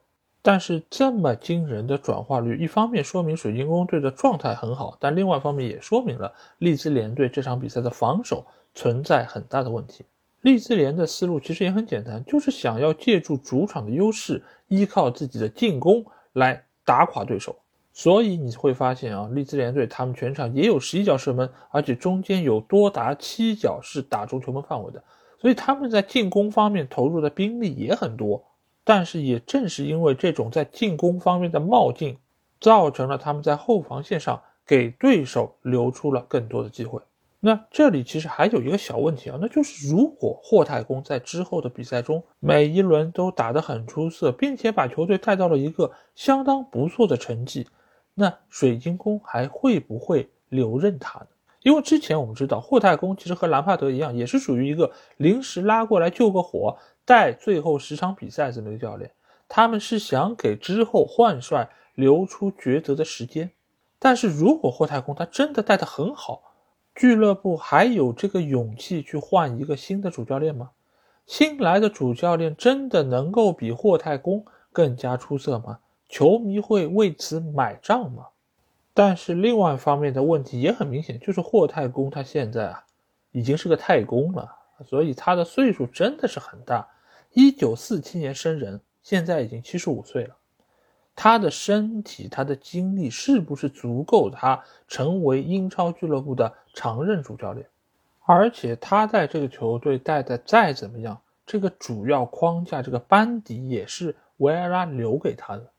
但是这么惊人的转化率，一方面说明水晶宫队的状态很好，但另外一方面也说明了利兹联队这场比赛的防守存在很大的问题。利兹联的思路其实也很简单，就是想要借助主场的优势，依靠自己的进攻来打垮对手。所以你会发现啊，利兹联队他们全场也有十一脚射门，而且中间有多达七脚是打中球门范围的，所以他们在进攻方面投入的兵力也很多。但是也正是因为这种在进攻方面的冒进，造成了他们在后防线上给对手留出了更多的机会。那这里其实还有一个小问题啊，那就是如果霍太公在之后的比赛中每一轮都打得很出色，并且把球队带到了一个相当不错的成绩，那水晶宫还会不会留任他呢？因为之前我们知道霍太公其实和兰帕德一样，也是属于一个临时拉过来救个火。带最后十场比赛这么一个教练，他们是想给之后换帅留出抉择的时间。但是如果霍太公他真的带得很好，俱乐部还有这个勇气去换一个新的主教练吗？新来的主教练真的能够比霍太公更加出色吗？球迷会为此买账吗？但是另外一方面的问题也很明显，就是霍太公他现在啊已经是个太公了，所以他的岁数真的是很大。一九四七年生人，现在已经七十五岁了，他的身体、他的精力是不是足够他成为英超俱乐部的常任主教练？而且他在这个球队带的再怎么样，这个主要框架、这个班底也是维埃拉留给他的。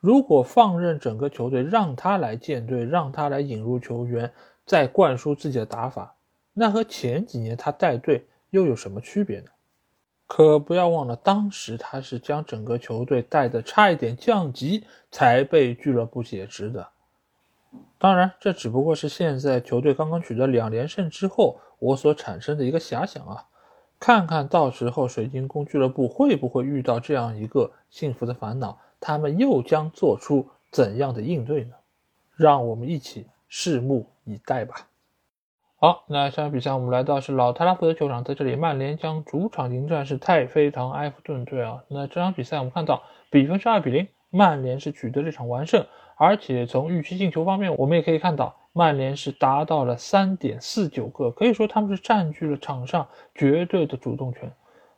如果放任整个球队让他来建队，让他来引入球员，再灌输自己的打法，那和前几年他带队又有什么区别呢？可不要忘了，当时他是将整个球队带的差一点降级，才被俱乐部解职的。当然，这只不过是现在球队刚刚取得两连胜之后我所产生的一个遐想啊。看看到时候水晶宫俱乐部会不会遇到这样一个幸福的烦恼，他们又将做出怎样的应对呢？让我们一起拭目以待吧。好，那下场比赛我们来到是老特拉福德球场，在这里曼联将主场迎战是太妃堂埃弗顿队啊。那这场比赛我们看到比分是二比零，曼联是取得这场完胜，而且从预期进球方面，我们也可以看到曼联是达到了三点四九个，可以说他们是占据了场上绝对的主动权。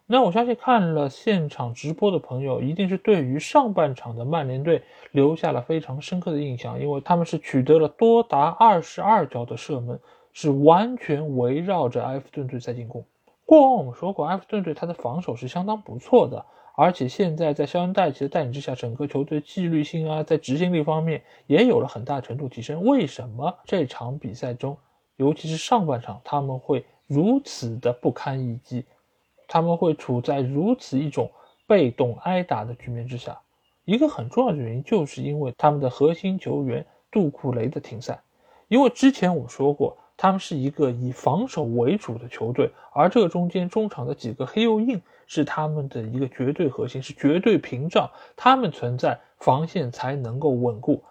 那我相信看了现场直播的朋友，一定是对于上半场的曼联队留下了非常深刻的印象，因为他们是取得了多达二十二脚的射门。是完全围绕着埃弗顿队在进攻。过往我们说过，埃弗顿队他的防守是相当不错的，而且现在在肖恩戴奇的带领之下，整个球队纪律性啊，在执行力方面也有了很大程度提升。为什么这场比赛中，尤其是上半场，他们会如此的不堪一击？他们会处在如此一种被动挨打的局面之下？一个很重要的原因，就是因为他们的核心球员杜库雷的停赛。因为之前我说过。他们是一个以防守为主的球队，而这个中间中场的几个黑又硬是他们的一个绝对核心，是绝对屏障。他们存在，防线才能够稳固。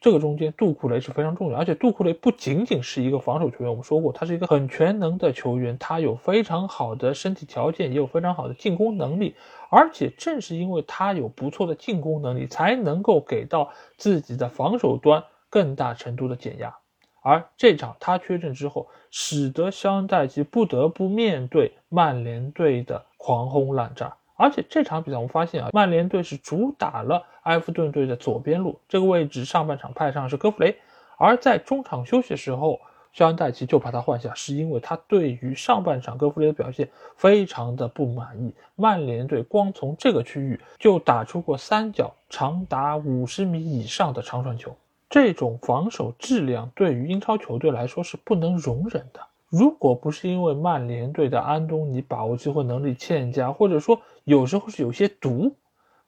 这个中间，杜库雷是非常重要，而且杜库雷不仅仅是一个防守球员，我们说过，他是一个很全能的球员，他有非常好的身体条件，也有非常好的进攻能力。而且正是因为他有不错的进攻能力，才能够给到自己的防守端更大程度的减压。而这场他缺阵之后，使得肖恩戴奇不得不面对曼联队的狂轰滥炸。而且这场比赛我们发现啊，曼联队是主打了埃弗顿队的左边路这个位置，上半场派上是戈弗雷，而在中场休息的时候，肖恩戴奇就把他换下，是因为他对于上半场戈弗雷的表现非常的不满意。曼联队光从这个区域就打出过三脚长达五十米以上的长传球。这种防守质量对于英超球队来说是不能容忍的。如果不是因为曼联队的安东尼把握机会能力欠佳，或者说有时候是有些毒，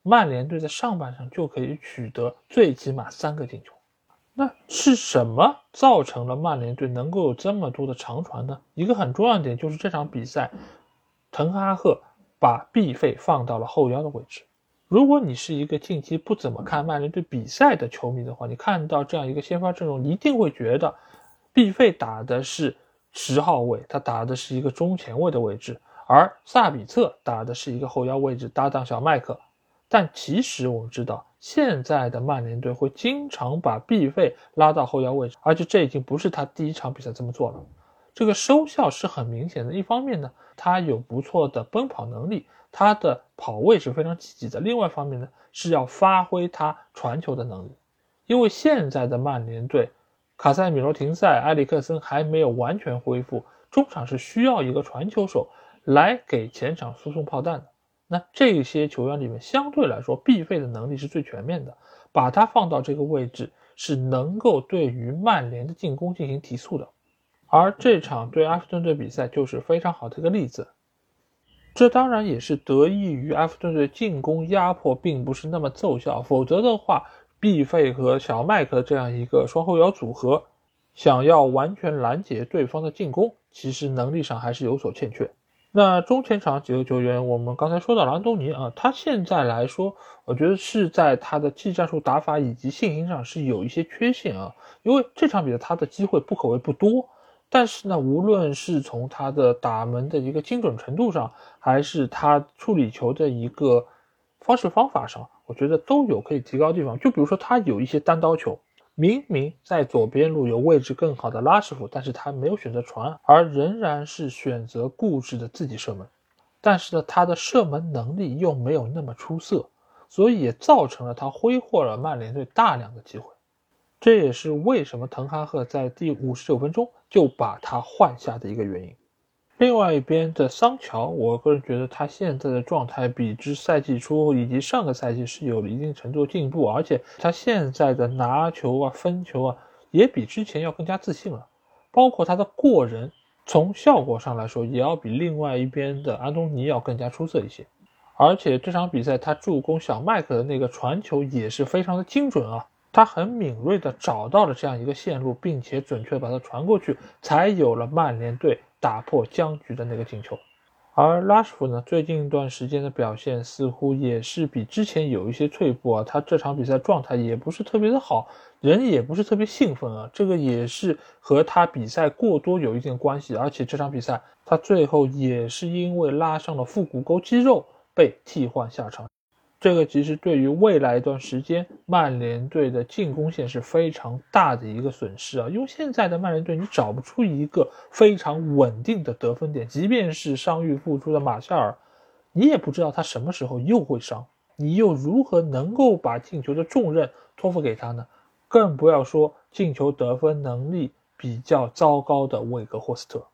曼联队在上半场就可以取得最起码三个进球。那是什么造成了曼联队能够有这么多的长传呢？一个很重要的点就是这场比赛，滕哈赫把毕费放到了后腰的位置。如果你是一个近期不怎么看曼联队比赛的球迷的话，你看到这样一个先发阵容，一定会觉得毕费打的是十号位，他打的是一个中前卫的位置，而萨比策打的是一个后腰位置，搭档小麦克。但其实我们知道，现在的曼联队会经常把毕费拉到后腰位置，而且这已经不是他第一场比赛这么做了，这个收效是很明显的。一方面呢，他有不错的奔跑能力。他的跑位是非常积极的。另外一方面呢，是要发挥他传球的能力，因为现在的曼联队，卡塞米罗停赛，埃里克森还没有完全恢复，中场是需要一个传球手来给前场输送炮弹的。那这些球员里面，相对来说，必费的能力是最全面的，把他放到这个位置，是能够对于曼联的进攻进行提速的。而这场对阿斯顿队比赛就是非常好的一个例子。这当然也是得益于埃弗顿队进攻压迫并不是那么奏效，否则的话，毕费和小麦克这样一个双后腰组合，想要完全拦截对方的进攻，其实能力上还是有所欠缺。那中前场几个球员，我们刚才说到了安东尼啊，他现在来说，我觉得是在他的技战术打法以及信心上是有一些缺陷啊，因为这场比赛他的机会不可谓不多。但是呢，无论是从他的打门的一个精准程度上，还是他处理球的一个方式方法上，我觉得都有可以提高的地方。就比如说，他有一些单刀球，明明在左边路有位置更好的拉什福，但是他没有选择传，而仍然是选择固执的自己射门。但是呢，他的射门能力又没有那么出色。所以也造成了他挥霍了曼联队大量的机会。这也是为什么滕哈赫在第五十九分钟就把他换下的一个原因。另外一边的桑乔，我个人觉得他现在的状态比之赛季初以及上个赛季是有了一定程度进步，而且他现在的拿球啊、分球啊也比之前要更加自信了。包括他的过人，从效果上来说，也要比另外一边的安东尼要更加出色一些。而且这场比赛他助攻小麦克的那个传球也是非常的精准啊。他很敏锐地找到了这样一个线路，并且准确把它传过去，才有了曼联队打破僵局的那个进球。而拉什福德呢，最近一段时间的表现似乎也是比之前有一些退步啊。他这场比赛状态也不是特别的好，人也不是特别兴奋啊。这个也是和他比赛过多有一定关系。而且这场比赛他最后也是因为拉伤了腹股沟肌肉被替换下场。这个其实对于未来一段时间曼联队的进攻线是非常大的一个损失啊！因为现在的曼联队你找不出一个非常稳定的得分点，即便是伤愈复出的马夏尔，你也不知道他什么时候又会伤，你又如何能够把进球的重任托付给他呢？更不要说进球得分能力比较糟糕的韦格霍斯特。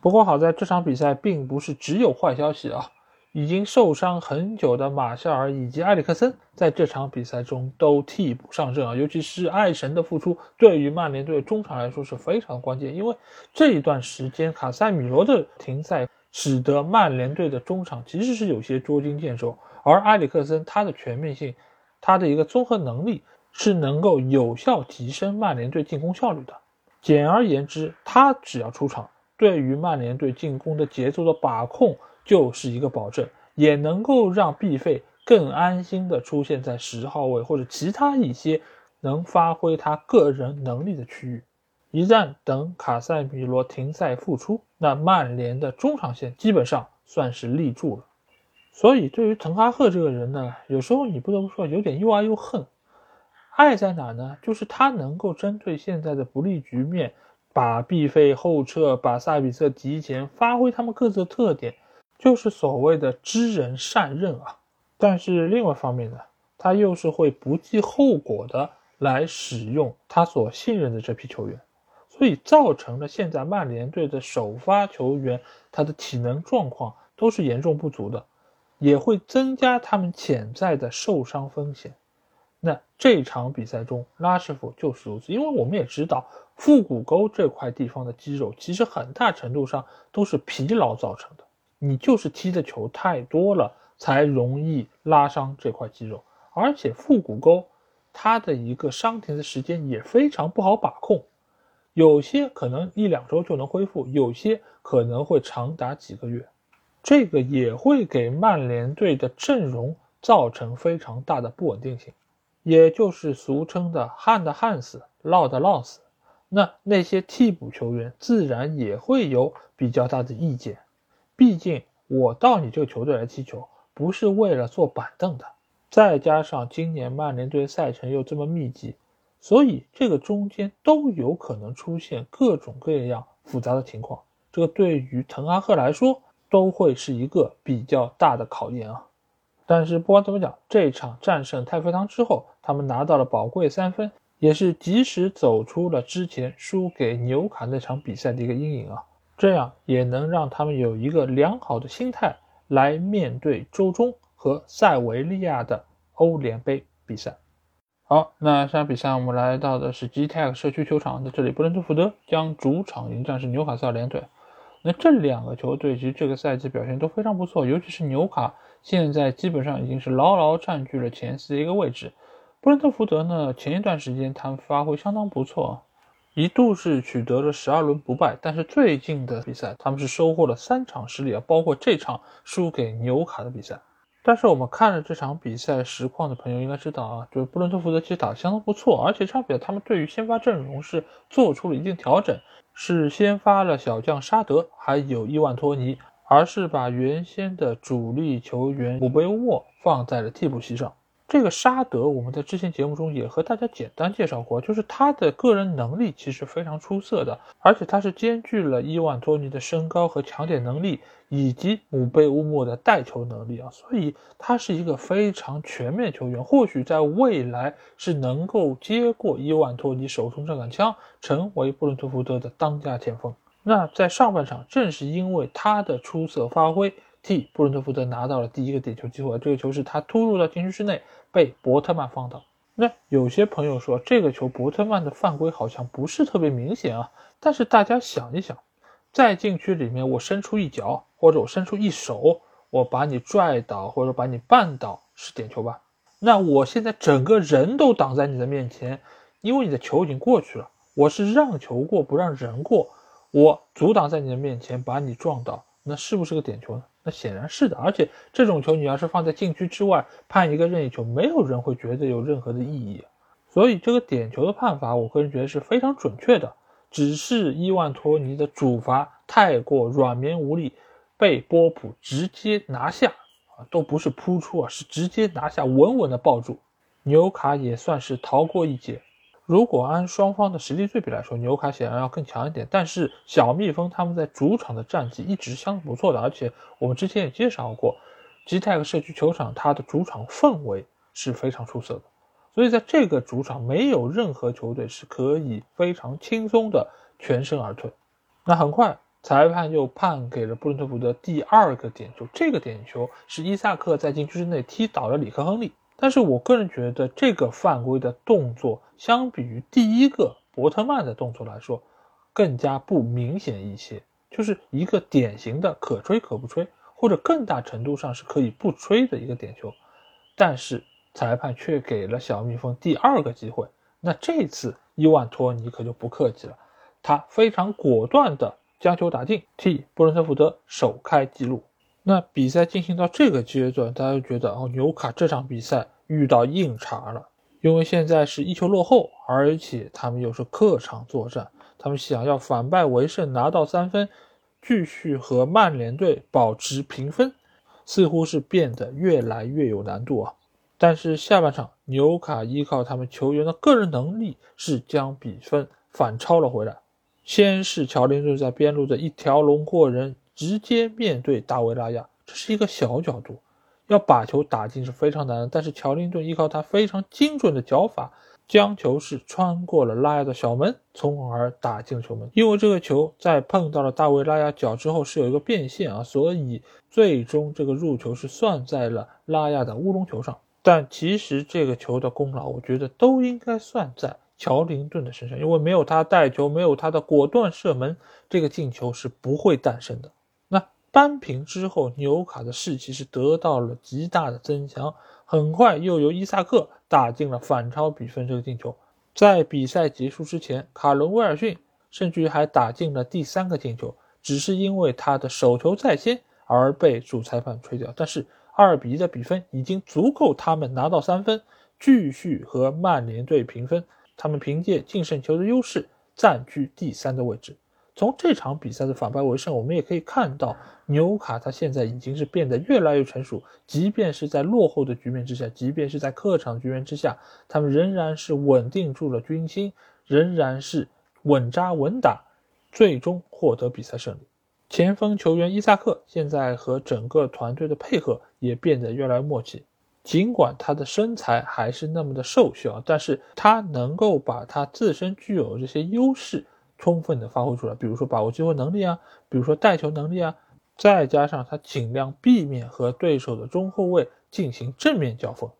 不过好在这场比赛并不是只有坏消息啊！已经受伤很久的马夏尔以及埃里克森在这场比赛中都替补上阵啊，尤其是爱神的复出，对于曼联队中场来说是非常关键。因为这一段时间卡塞米罗的停赛，使得曼联队的中场其实是有些捉襟见肘。而埃里克森他的全面性，他的一个综合能力是能够有效提升曼联队进攻效率的。简而言之，他只要出场，对于曼联队进攻的节奏的把控。就是一个保证，也能够让毕费更安心的出现在十号位或者其他一些能发挥他个人能力的区域。一旦等卡塞米罗停赛复出，那曼联的中场线基本上算是立住了。所以对于滕哈赫这个人呢，有时候你不得不说有点又爱又恨。爱在哪呢？就是他能够针对现在的不利局面，把毕费后撤，把萨比策提前，发挥他们各自的特点。就是所谓的知人善任啊，但是另外一方面呢，他又是会不计后果的来使用他所信任的这批球员，所以造成了现在曼联队的首发球员他的体能状况都是严重不足的，也会增加他们潜在的受伤风险。那这场比赛中，拉什福就是如此，因为我们也知道腹股沟这块地方的肌肉其实很大程度上都是疲劳造成的。你就是踢的球太多了，才容易拉伤这块肌肉，而且腹股沟它的一个伤停的时间也非常不好把控，有些可能一两周就能恢复，有些可能会长达几个月，这个也会给曼联队的阵容造成非常大的不稳定性，也就是俗称的旱的旱死，涝的涝死，那那些替补球员自然也会有比较大的意见。毕竟我到你这个球队来踢球，不是为了坐板凳的。再加上今年曼联队赛程又这么密集，所以这个中间都有可能出现各种各样复杂的情况。这个对于滕哈赫来说，都会是一个比较大的考验啊。但是不管怎么讲，这场战胜太妃汤之后，他们拿到了宝贵三分，也是及时走出了之前输给纽卡那场比赛的一个阴影啊。这样也能让他们有一个良好的心态来面对周中和塞维利亚的欧联杯比赛。好，那下场比赛我们来到的是 GTEC 社区球场，在这里布伦特福德将主场迎战是纽卡斯尔联队。那这两个球队其实这个赛季表现都非常不错，尤其是纽卡现在基本上已经是牢牢占据了前四的一个位置。布伦特福德呢，前一段时间他们发挥相当不错。一度是取得了十二轮不败，但是最近的比赛他们是收获了三场失利啊，包括这场输给纽卡的比赛。但是我们看了这场比赛实况的朋友应该知道啊，就是布伦特福德其实打得相当不错，而且这场比赛他们对于先发阵容是做出了一定调整，是先发了小将沙德还有伊万托尼，而是把原先的主力球员姆贝沃放在了替补席上。这个沙德，我们在之前节目中也和大家简单介绍过，就是他的个人能力其实非常出色的，而且他是兼具了伊万托尼的身高和抢点能力，以及姆贝乌莫的带球能力啊，所以他是一个非常全面球员，或许在未来是能够接过伊万托尼手中这杆枪，成为布伦特福德的当家前锋。那在上半场，正是因为他的出色发挥，替布伦特福德拿到了第一个点球机会，这个球是他突入到禁区之内。被伯特曼放倒。那有些朋友说，这个球伯特曼的犯规好像不是特别明显啊。但是大家想一想，在禁区里面，我伸出一脚或者我伸出一手，我把你拽倒或者把你绊倒是点球吧？那我现在整个人都挡在你的面前，因为你的球已经过去了，我是让球过不让人过，我阻挡在你的面前把你撞倒，那是不是个点球呢？那显然是的，而且这种球你要是放在禁区之外判一个任意球，没有人会觉得有任何的意义。所以这个点球的判罚，我个人觉得是非常准确的。只是伊万托尼的主罚太过软绵无力，被波普直接拿下啊，都不是扑出啊，是直接拿下，稳稳的抱住。纽卡也算是逃过一劫。如果按双方的实力对比来说，纽卡显然要更强一点。但是小蜜蜂他们在主场的战绩一直相当不错的，而且我们之前也介绍过，G Tech 社区球场它的主场氛围是非常出色的。所以在这个主场，没有任何球队是可以非常轻松的全身而退。那很快，裁判又判给了布伦特福德第二个点球，这个点球是伊萨克在禁区之内踢倒了里克亨利。但是我个人觉得，这个犯规的动作相比于第一个伯特曼的动作来说，更加不明显一些，就是一个典型的可吹可不吹，或者更大程度上是可以不吹的一个点球。但是裁判却给了小蜜蜂第二个机会，那这次伊万托尼可就不客气了，他非常果断的将球打进，替布伦特福德首开纪录。那比赛进行到这个阶段，大家就觉得哦，纽卡这场比赛遇到硬茬了，因为现在是一球落后，而且他们又是客场作战，他们想要反败为胜，拿到三分，继续和曼联队保持平分，似乎是变得越来越有难度啊。但是下半场，纽卡依靠他们球员的个人能力，是将比分反超了回来。先是乔林顿在边路的一条龙过人。直接面对大卫拉亚，这是一个小角度，要把球打进是非常难的。但是乔林顿依靠他非常精准的脚法，将球是穿过了拉亚的小门，从而打进球门。因为这个球在碰到了大卫拉亚脚之后是有一个变线啊，所以最终这个入球是算在了拉亚的乌龙球上。但其实这个球的功劳，我觉得都应该算在乔林顿的身上，因为没有他带球，没有他的果断射门，这个进球是不会诞生的。扳平之后，纽卡的士气是得到了极大的增强。很快又由伊萨克打进了反超比分这个进球。在比赛结束之前，卡伦威尔逊甚至于还打进了第三个进球，只是因为他的手球在先而被主裁判吹掉。但是二比一的比分已经足够他们拿到三分，继续和曼联队平分。他们凭借净胜球的优势占据第三的位置。从这场比赛的反败为胜，我们也可以看到纽卡他现在已经是变得越来越成熟。即便是在落后的局面之下，即便是在客场局面之下，他们仍然是稳定住了军心，仍然是稳扎稳打，最终获得比赛胜利。前锋球员伊萨克现在和整个团队的配合也变得越来越默契。尽管他的身材还是那么的瘦小，但是他能够把他自身具有这些优势。充分的发挥出来，比如说把握机会能力啊，比如说带球能力啊，再加上他尽量避免和对手的中后卫进行正面交锋，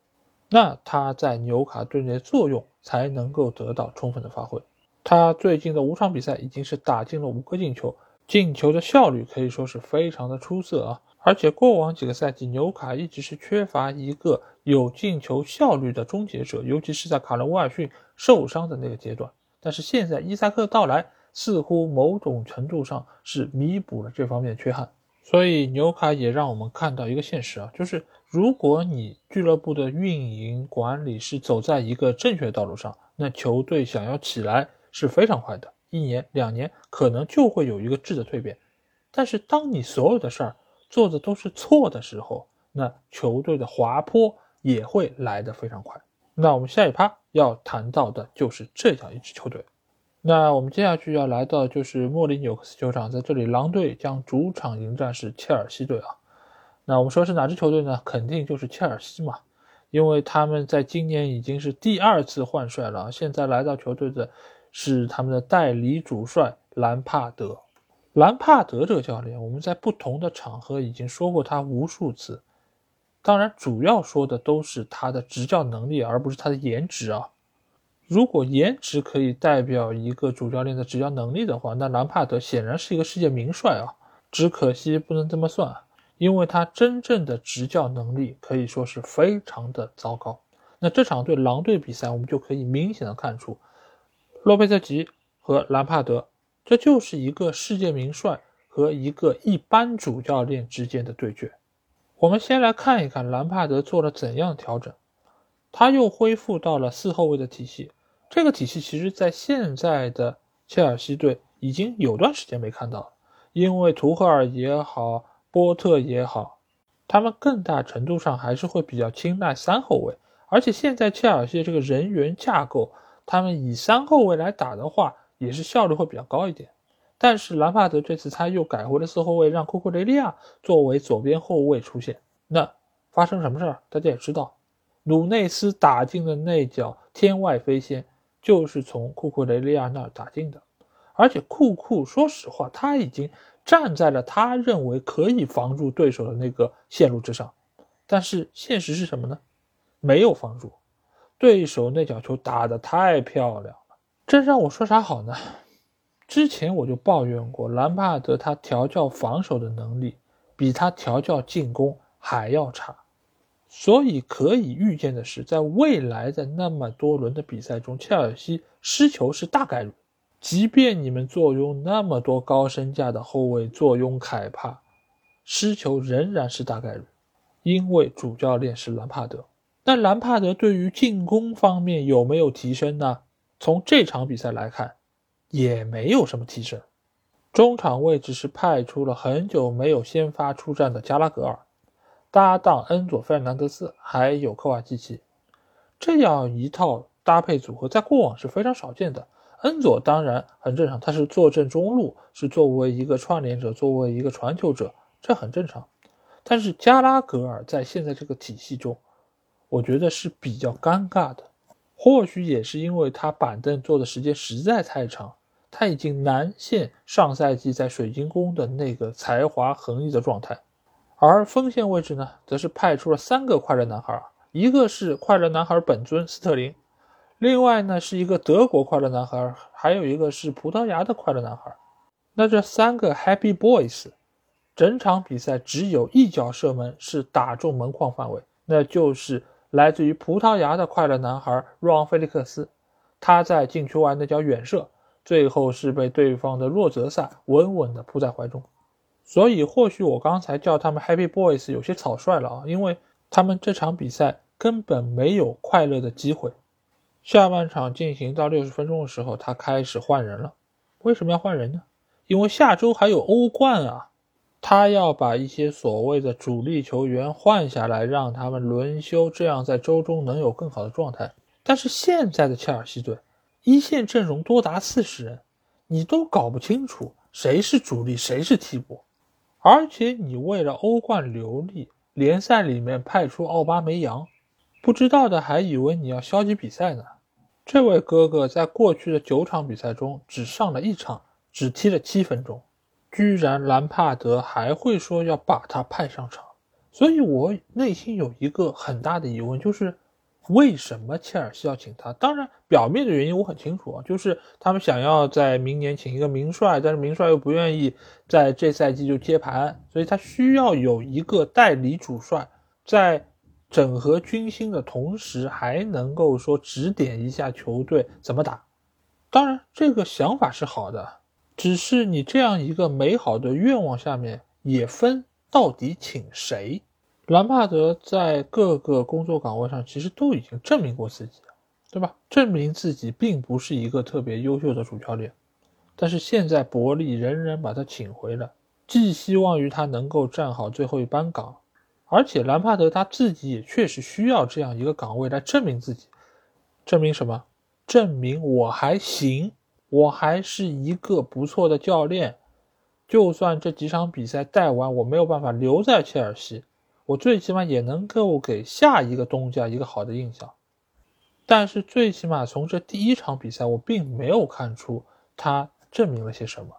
那他在纽卡队内的作用才能够得到充分的发挥。他最近的五场比赛已经是打进了五个进球，进球的效率可以说是非常的出色啊！而且过往几个赛季，纽卡一直是缺乏一个有进球效率的终结者，尤其是在卡伦威尔逊受伤的那个阶段。但是现在伊萨克的到来，似乎某种程度上是弥补了这方面的缺憾。所以纽卡也让我们看到一个现实啊，就是如果你俱乐部的运营管理是走在一个正确的道路上，那球队想要起来是非常快的，一年两年可能就会有一个质的蜕变。但是当你所有的事儿做的都是错的时候，那球队的滑坡也会来得非常快。那我们下一趴要谈到的就是这样一支球队。那我们接下去要来到就是莫里纽克斯球场，在这里，狼队将主场迎战是切尔西队啊。那我们说是哪支球队呢？肯定就是切尔西嘛，因为他们在今年已经是第二次换帅了，现在来到球队的是他们的代理主帅兰帕德。兰帕德这个教练，我们在不同的场合已经说过他无数次，当然主要说的都是他的执教能力，而不是他的颜值啊。如果颜值可以代表一个主教练的执教能力的话，那兰帕德显然是一个世界名帅啊。只可惜不能这么算，因为他真正的执教能力可以说是非常的糟糕。那这场对狼队比赛，我们就可以明显的看出，洛佩特吉和兰帕德，这就是一个世界名帅和一个一般主教练之间的对决。我们先来看一看兰帕德做了怎样调整，他又恢复到了四后卫的体系。这个体系其实，在现在的切尔西队已经有段时间没看到了，因为图赫尔也好，波特也好，他们更大程度上还是会比较青睐三后卫。而且现在切尔西这个人员架构，他们以三后卫来打的话，也是效率会比较高一点。但是兰帕德这次他又改回了四后卫，让库库雷利亚作为左边后卫出现。那发生什么事儿？大家也知道，鲁内斯打进的那脚天外飞仙。就是从库库雷利亚那儿打进的，而且库库说实话，他已经站在了他认为可以防住对手的那个线路之上，但是现实是什么呢？没有防住，对手那脚球打得太漂亮了，这让我说啥好呢？之前我就抱怨过兰帕德他调教防守的能力比他调教进攻还要差。所以可以预见的是，在未来的那么多轮的比赛中，切尔西失球是大概率。即便你们坐拥那么多高身价的后卫，坐拥凯帕，失球仍然是大概率，因为主教练是兰帕德。但兰帕德对于进攻方面有没有提升呢？从这场比赛来看，也没有什么提升。中场位置是派出了很久没有先发出战的加拉格尔。搭档恩佐·费尔南德斯还有科瓦基奇，这样一套搭配组合在过往是非常少见的。恩佐当然很正常，他是坐镇中路，是作为一个串联者，作为一个传球者，这很正常。但是加拉格尔在现在这个体系中，我觉得是比较尴尬的。或许也是因为他板凳坐的时间实在太长，他已经难现上赛季在水晶宫的那个才华横溢的状态。而锋线位置呢，则是派出了三个快乐男孩，一个是快乐男孩本尊斯特林，另外呢是一个德国快乐男孩，还有一个是葡萄牙的快乐男孩。那这三个 Happy Boys，整场比赛只有一脚射门是打中门框范围，那就是来自于葡萄牙的快乐男孩若昂·菲利克斯，他在禁区外那脚远射，最后是被对方的若泽萨稳稳地扑在怀中。所以，或许我刚才叫他们 Happy Boys 有些草率了啊，因为他们这场比赛根本没有快乐的机会。下半场进行到六十分钟的时候，他开始换人了。为什么要换人呢？因为下周还有欧冠啊，他要把一些所谓的主力球员换下来，让他们轮休，这样在周中能有更好的状态。但是现在的切尔西队一线阵容多达四十人，你都搞不清楚谁是主力，谁是替补。而且你为了欧冠留力，联赛里面派出奥巴梅扬，不知道的还以为你要消极比赛呢。这位哥哥在过去的九场比赛中只上了一场，只踢了七分钟，居然兰帕德还会说要把他派上场，所以我内心有一个很大的疑问，就是。为什么切尔西要请他？当然，表面的原因我很清楚啊，就是他们想要在明年请一个名帅，但是名帅又不愿意在这赛季就接盘，所以他需要有一个代理主帅，在整合军心的同时，还能够说指点一下球队怎么打。当然，这个想法是好的，只是你这样一个美好的愿望下面，也分到底请谁。兰帕德在各个工作岗位上其实都已经证明过自己，对吧？证明自己并不是一个特别优秀的主教练，但是现在伯利仍然把他请回来，寄希望于他能够站好最后一班岗，而且兰帕德他自己也确实需要这样一个岗位来证明自己，证明什么？证明我还行，我还是一个不错的教练。就算这几场比赛带完，我没有办法留在切尔西，我最起码也能够给下一个东家一个好的印象。但是最起码从这第一场比赛，我并没有看出他证明了些什么。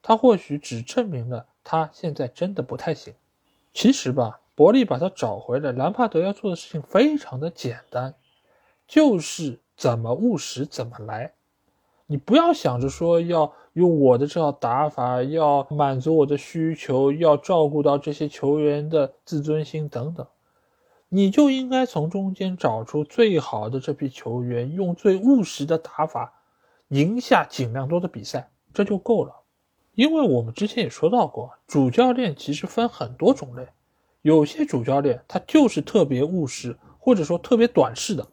他或许只证明了他现在真的不太行。其实吧，伯利把他找回来，兰帕德要做的事情非常的简单，就是怎么务实怎么来。你不要想着说要用我的这套打法，要满足我的需求，要照顾到这些球员的自尊心等等，你就应该从中间找出最好的这批球员，用最务实的打法赢下尽量多的比赛，这就够了。因为我们之前也说到过，主教练其实分很多种类，有些主教练他就是特别务实，或者说特别短视的。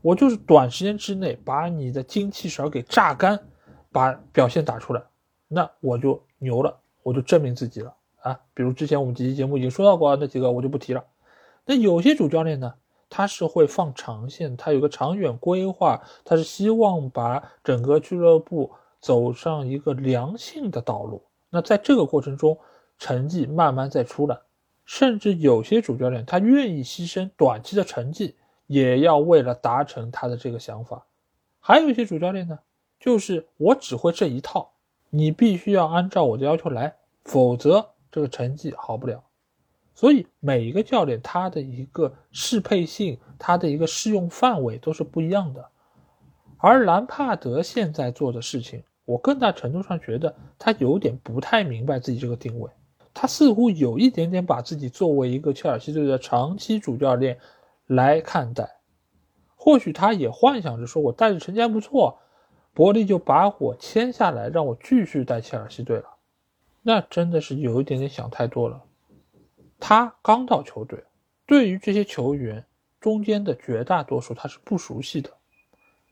我就是短时间之内把你的精气神给榨干，把表现打出来，那我就牛了，我就证明自己了啊！比如之前我们几期节目已经说到过那几个，我就不提了。那有些主教练呢，他是会放长线，他有个长远规划，他是希望把整个俱乐部走上一个良性的道路。那在这个过程中，成绩慢慢再出来，甚至有些主教练他愿意牺牲短期的成绩。也要为了达成他的这个想法，还有一些主教练呢，就是我只会这一套，你必须要按照我的要求来，否则这个成绩好不了。所以每一个教练他的一个适配性，他的一个适用范围都是不一样的。而兰帕德现在做的事情，我更大程度上觉得他有点不太明白自己这个定位，他似乎有一点点把自己作为一个切尔西队的长期主教练。来看待，或许他也幻想着说，我带着成绩还不错，伯利就把我签下来，让我继续带切尔西队了。那真的是有一点点想太多了。他刚到球队，对于这些球员中间的绝大多数他是不熟悉的，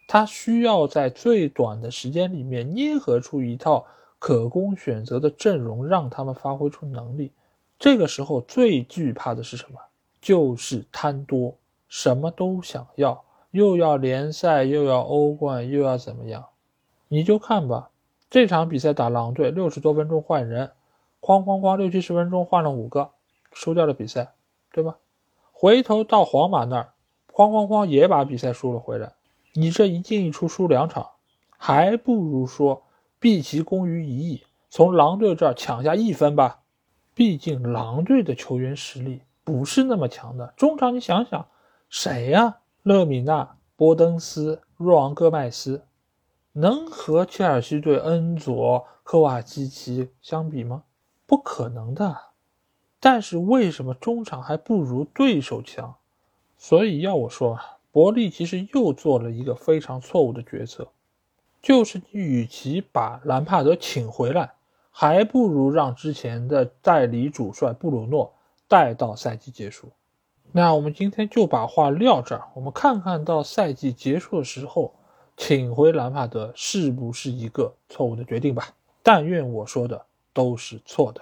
他需要在最短的时间里面捏合出一套可供选择的阵容，让他们发挥出能力。这个时候最惧怕的是什么？就是贪多。什么都想要，又要联赛，又要欧冠，又要怎么样？你就看吧。这场比赛打狼队，六十多分钟换人，哐哐哐，六七十分钟换了五个，输掉了比赛，对吧？回头到皇马那儿，哐哐哐也把比赛输了回来。你这一进一出输两场，还不如说毕其功于一役，从狼队这儿抢下一分吧。毕竟狼队的球员实力不是那么强的，中场你想想。谁呀？勒米纳、波登斯、若昂戈麦斯，能和切尔西队恩佐、科瓦基奇相比吗？不可能的。但是为什么中场还不如对手强？所以要我说啊，伯利其实又做了一个非常错误的决策，就是与其把兰帕德请回来，还不如让之前的代理主帅布鲁诺带到赛季结束。那我们今天就把话撂这儿，我们看看到赛季结束的时候，请回兰帕德是不是一个错误的决定吧？但愿我说的都是错的。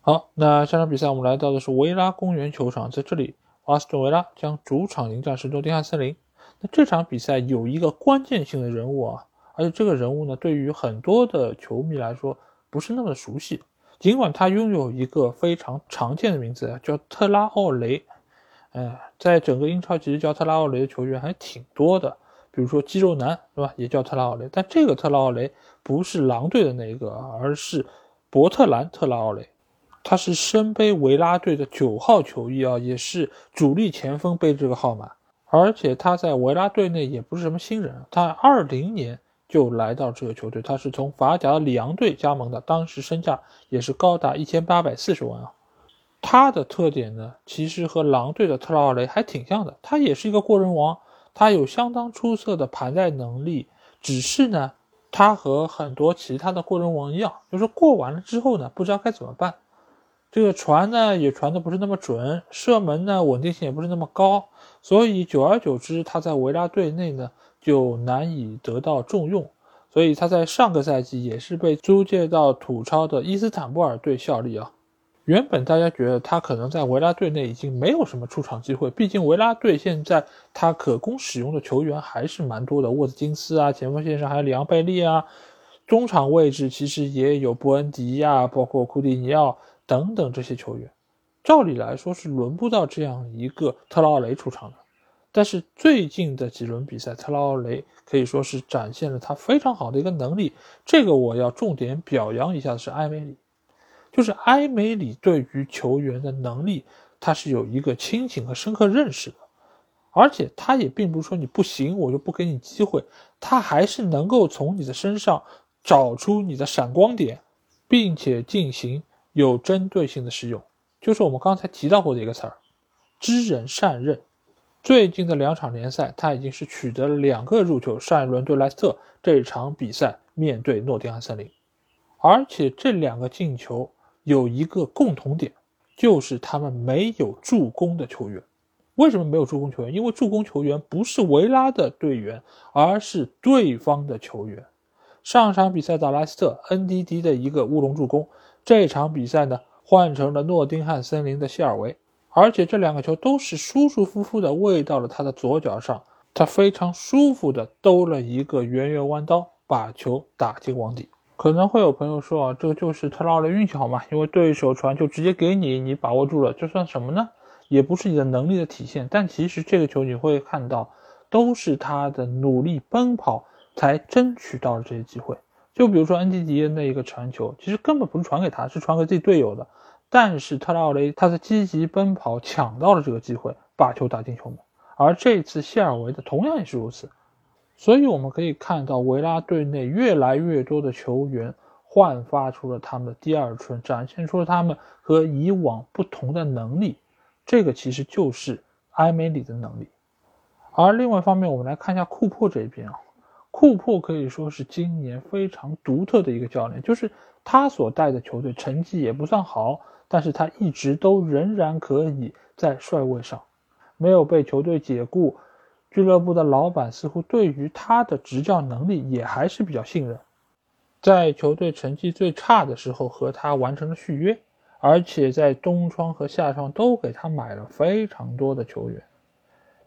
好，那下场比赛我们来到的是维拉公园球场，在这里，阿斯顿维拉将主场迎战神州丁汉森林。那这场比赛有一个关键性的人物啊，而且这个人物呢，对于很多的球迷来说不是那么熟悉，尽管他拥有一个非常常见的名字，叫特拉奥雷。哎，在整个英超，其实叫特拉奥雷的球员还挺多的，比如说肌肉男是吧，也叫特拉奥雷。但这个特拉奥雷不是狼队的那个，而是伯特兰特拉奥雷，他是身背维拉队的九号球衣啊，也是主力前锋背这个号码。而且他在维拉队内也不是什么新人，他二零年就来到这个球队，他是从法甲里昂队加盟的，当时身价也是高达一千八百四十万啊。他的特点呢，其实和狼队的特劳雷还挺像的。他也是一个过人王，他有相当出色的盘带能力。只是呢，他和很多其他的过人王一样，就是过完了之后呢，不知道该怎么办。这个传呢也传的不是那么准，射门呢稳定性也不是那么高，所以久而久之，他在维拉队内呢就难以得到重用。所以他在上个赛季也是被租借到土超的伊斯坦布尔队效力啊。原本大家觉得他可能在维拉队内已经没有什么出场机会，毕竟维拉队现在他可供使用的球员还是蛮多的，沃兹金斯啊，前锋线上还有里昂贝利啊，中场位置其实也有伯恩迪呀，包括库蒂尼奥等等这些球员，照理来说是轮不到这样一个特劳雷出场的。但是最近的几轮比赛，特劳雷可以说是展现了他非常好的一个能力，这个我要重点表扬一下的是埃梅里。就是埃梅里对于球员的能力，他是有一个清醒和深刻认识的，而且他也并不是说你不行我就不给你机会，他还是能够从你的身上找出你的闪光点，并且进行有针对性的使用，就是我们刚才提到过的一个词儿，知人善任。最近的两场联赛，他已经是取得了两个入球，上一轮对莱斯特，这场比赛面对诺丁汉森林，而且这两个进球。有一个共同点，就是他们没有助攻的球员。为什么没有助攻球员？因为助攻球员不是维拉的队员，而是对方的球员。上场比赛打莱斯特，恩迪迪的一个乌龙助攻。这场比赛呢，换成了诺丁汉森林的谢尔维，而且这两个球都是舒舒服服的喂到了他的左脚上，他非常舒服的兜了一个圆圆弯刀，把球打进网底。可能会有朋友说啊，这个就是特劳雷运气好嘛？因为对手传就直接给你，你把握住了，这算什么呢？也不是你的能力的体现。但其实这个球你会看到，都是他的努力奔跑才争取到了这些机会。就比如说恩迪迪的那一个传球，其实根本不是传给他，是传给自己队友的。但是特劳雷他的积极奔跑抢到了这个机会，把球打进球门。而这次谢尔维的同样也是如此。所以我们可以看到，维拉队内越来越多的球员焕发出了他们的第二春，展现出了他们和以往不同的能力。这个其实就是埃梅里的能力。而另外一方面，我们来看一下库珀这边啊，库珀可以说是今年非常独特的一个教练，就是他所带的球队成绩也不算好，但是他一直都仍然可以在帅位上，没有被球队解雇。俱乐部的老板似乎对于他的执教能力也还是比较信任，在球队成绩最差的时候和他完成了续约，而且在冬窗和夏窗都给他买了非常多的球员。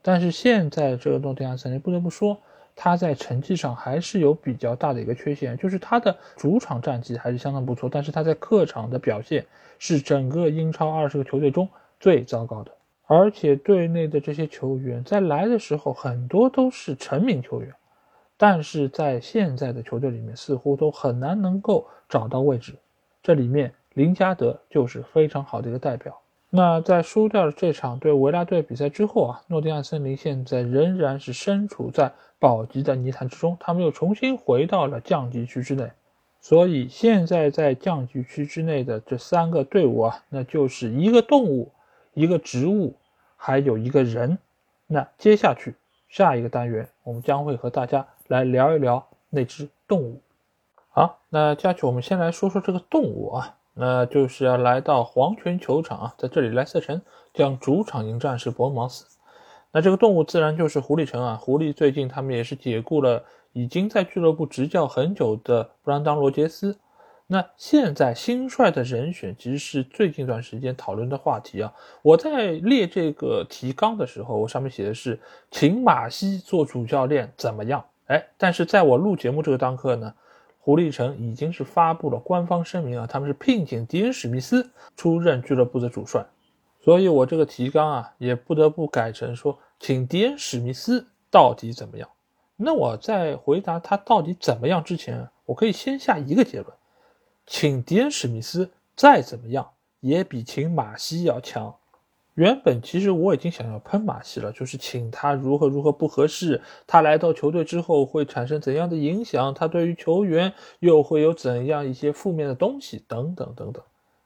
但是现在这个诺丁汉森林不得不说，他在成绩上还是有比较大的一个缺陷，就是他的主场战绩还是相当不错，但是他在客场的表现是整个英超二十个球队中最糟糕的。而且队内的这些球员在来的时候很多都是成名球员，但是在现在的球队里面似乎都很难能够找到位置。这里面林加德就是非常好的一个代表。那在输掉了这场对维拉队比赛之后啊，诺丁汉森林现在仍然是身处在保级的泥潭之中，他们又重新回到了降级区之内。所以现在在降级区之内的这三个队伍啊，那就是一个动物，一个植物。还有一个人，那接下去下一个单元，我们将会和大家来聊一聊那只动物。好，那接下去我们先来说说这个动物啊，那就是要来到黄泉球场啊，在这里莱斯特城将主场迎战是伯恩茅斯。那这个动物自然就是狐狸城啊，狐狸最近他们也是解雇了已经在俱乐部执教很久的布兰当罗杰斯。那现在新帅的人选其实是最近一段时间讨论的话题啊。我在列这个提纲的时候，我上面写的是请马西做主教练怎么样？哎，但是在我录节目这个当刻呢，狐狸城已经是发布了官方声明啊，他们是聘请迪恩史密斯出任俱乐部的主帅，所以我这个提纲啊也不得不改成说请迪恩史密斯到底怎么样？那我在回答他到底怎么样之前，我可以先下一个结论。请迪恩·史密斯再怎么样，也比请马西要强。原本其实我已经想要喷马西了，就是请他如何如何不合适，他来到球队之后会产生怎样的影响，他对于球员又会有怎样一些负面的东西等等等等。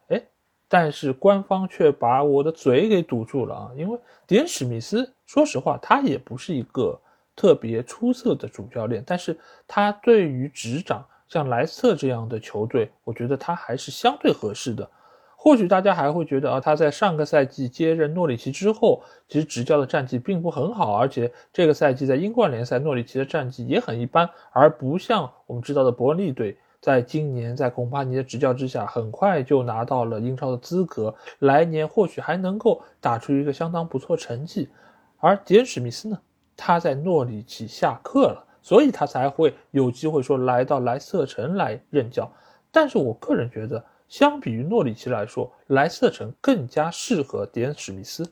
哎，但是官方却把我的嘴给堵住了啊！因为迪恩·史密斯，说实话，他也不是一个特别出色的主教练，但是他对于执掌。像莱斯特这样的球队，我觉得他还是相对合适的。或许大家还会觉得啊，他在上个赛季接任诺里奇之后，其实执教的战绩并不很好，而且这个赛季在英冠联赛，诺里奇的战绩也很一般，而不像我们知道的伯恩利队，在今年在孔帕尼的执教之下，很快就拿到了英超的资格，来年或许还能够打出一个相当不错成绩。而迪恩·史密斯呢，他在诺里奇下课了，所以他才会有机会说来到莱斯特城来任教。但是我个人觉得，相比于诺里奇来说，莱斯特城更加适合迪恩·史密斯。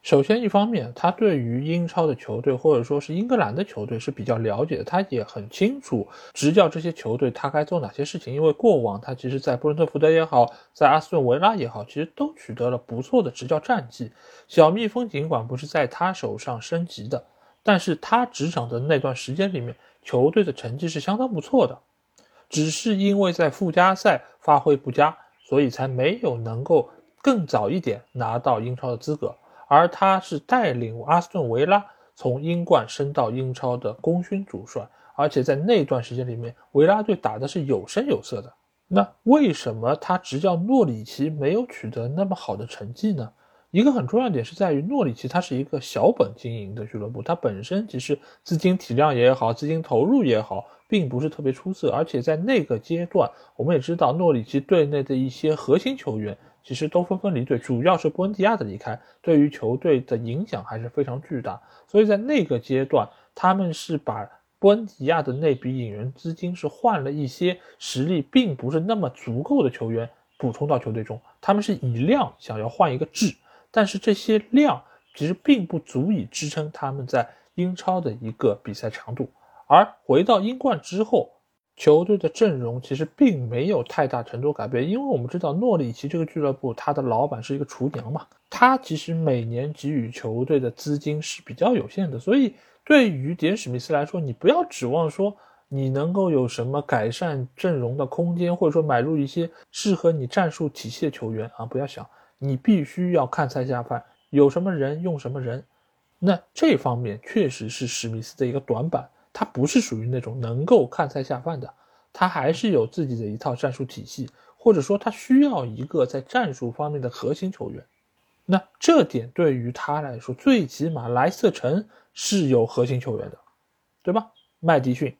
首先，一方面，他对于英超的球队或者说是英格兰的球队是比较了解的，他也很清楚执教这些球队他该做哪些事情。因为过往他其实，在布伦特福德也好，在阿斯顿维拉也好，其实都取得了不错的执教战绩。小蜜蜂尽管不是在他手上升级的，但是他执掌的那段时间里面，球队的成绩是相当不错的。只是因为在附加赛发挥不佳，所以才没有能够更早一点拿到英超的资格。而他是带领阿斯顿维拉从英冠升到英超的功勋主帅，而且在那段时间里面，维拉队打的是有声有色的。那为什么他执教诺里奇没有取得那么好的成绩呢？一个很重要点是在于诺里奇，它是一个小本经营的俱乐部，它本身其实资金体量也好，资金投入也好，并不是特别出色。而且在那个阶段，我们也知道诺里奇队内的一些核心球员。其实都纷纷离队，主要是布恩迪亚的离开，对于球队的影响还是非常巨大。所以在那个阶段，他们是把布恩迪亚的那笔引援资金是换了一些实力并不是那么足够的球员补充到球队中，他们是以量想要换一个质，但是这些量其实并不足以支撑他们在英超的一个比赛强度。而回到英冠之后。球队的阵容其实并没有太大程度改变，因为我们知道诺里奇这个俱乐部，他的老板是一个厨娘嘛，他其实每年给予球队的资金是比较有限的，所以对于迪恩史密斯来说，你不要指望说你能够有什么改善阵容的空间，或者说买入一些适合你战术体系的球员啊，不要想，你必须要看菜下饭，有什么人用什么人，那这方面确实是史密斯的一个短板。他不是属于那种能够看菜下饭的，他还是有自己的一套战术体系，或者说他需要一个在战术方面的核心球员。那这点对于他来说，最起码莱斯特城是有核心球员的，对吧？麦迪逊，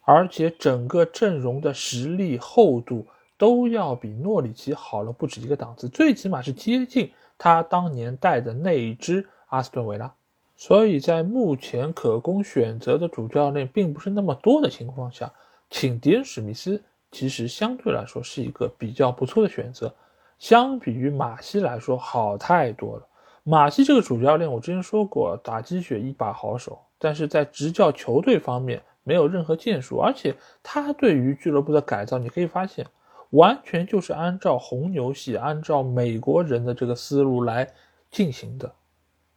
而且整个阵容的实力厚度都要比诺里奇好了不止一个档次，最起码是接近他当年带的那一支阿斯顿维拉。所以在目前可供选择的主教练并不是那么多的情况下，请迪恩·史密斯其实相对来说是一个比较不错的选择，相比于马西来说好太多了。马西这个主教练我之前说过，打鸡血一把好手，但是在执教球队方面没有任何建树，而且他对于俱乐部的改造，你可以发现完全就是按照红牛系、按照美国人的这个思路来进行的。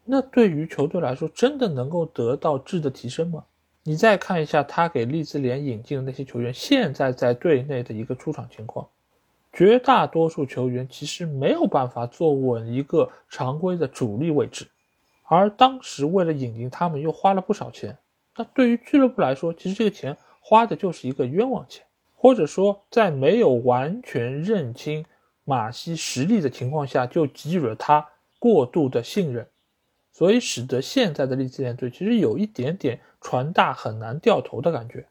那对于球队来说，真的能够得到质的提升吗？你再看一下他给利兹联引进的那些球员，现在在队内的一个出场情况，绝大多数球员其实没有办法坐稳一个常规的主力位置，而当时为了引进他们又花了不少钱。那对于俱乐部来说，其实这个钱花的就是一个冤枉钱，或者说在没有完全认清马西实力的情况下，就给予了他过度的信任。所以使得现在的利兹联队其实有一点点船大很难掉头的感觉。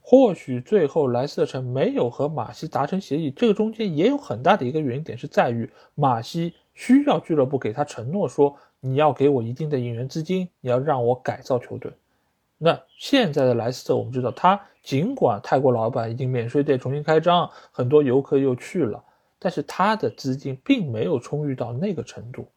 或许最后莱斯特城没有和马西达成协议，这个中间也有很大的一个原因点是在于马西需要俱乐部给他承诺说你要给我一定的引援资金，你要让我改造球队。那现在的莱斯特我们知道，他尽管泰国老板已经免税店重新开张，很多游客又去了，但是他的资金并没有充裕到那个程度。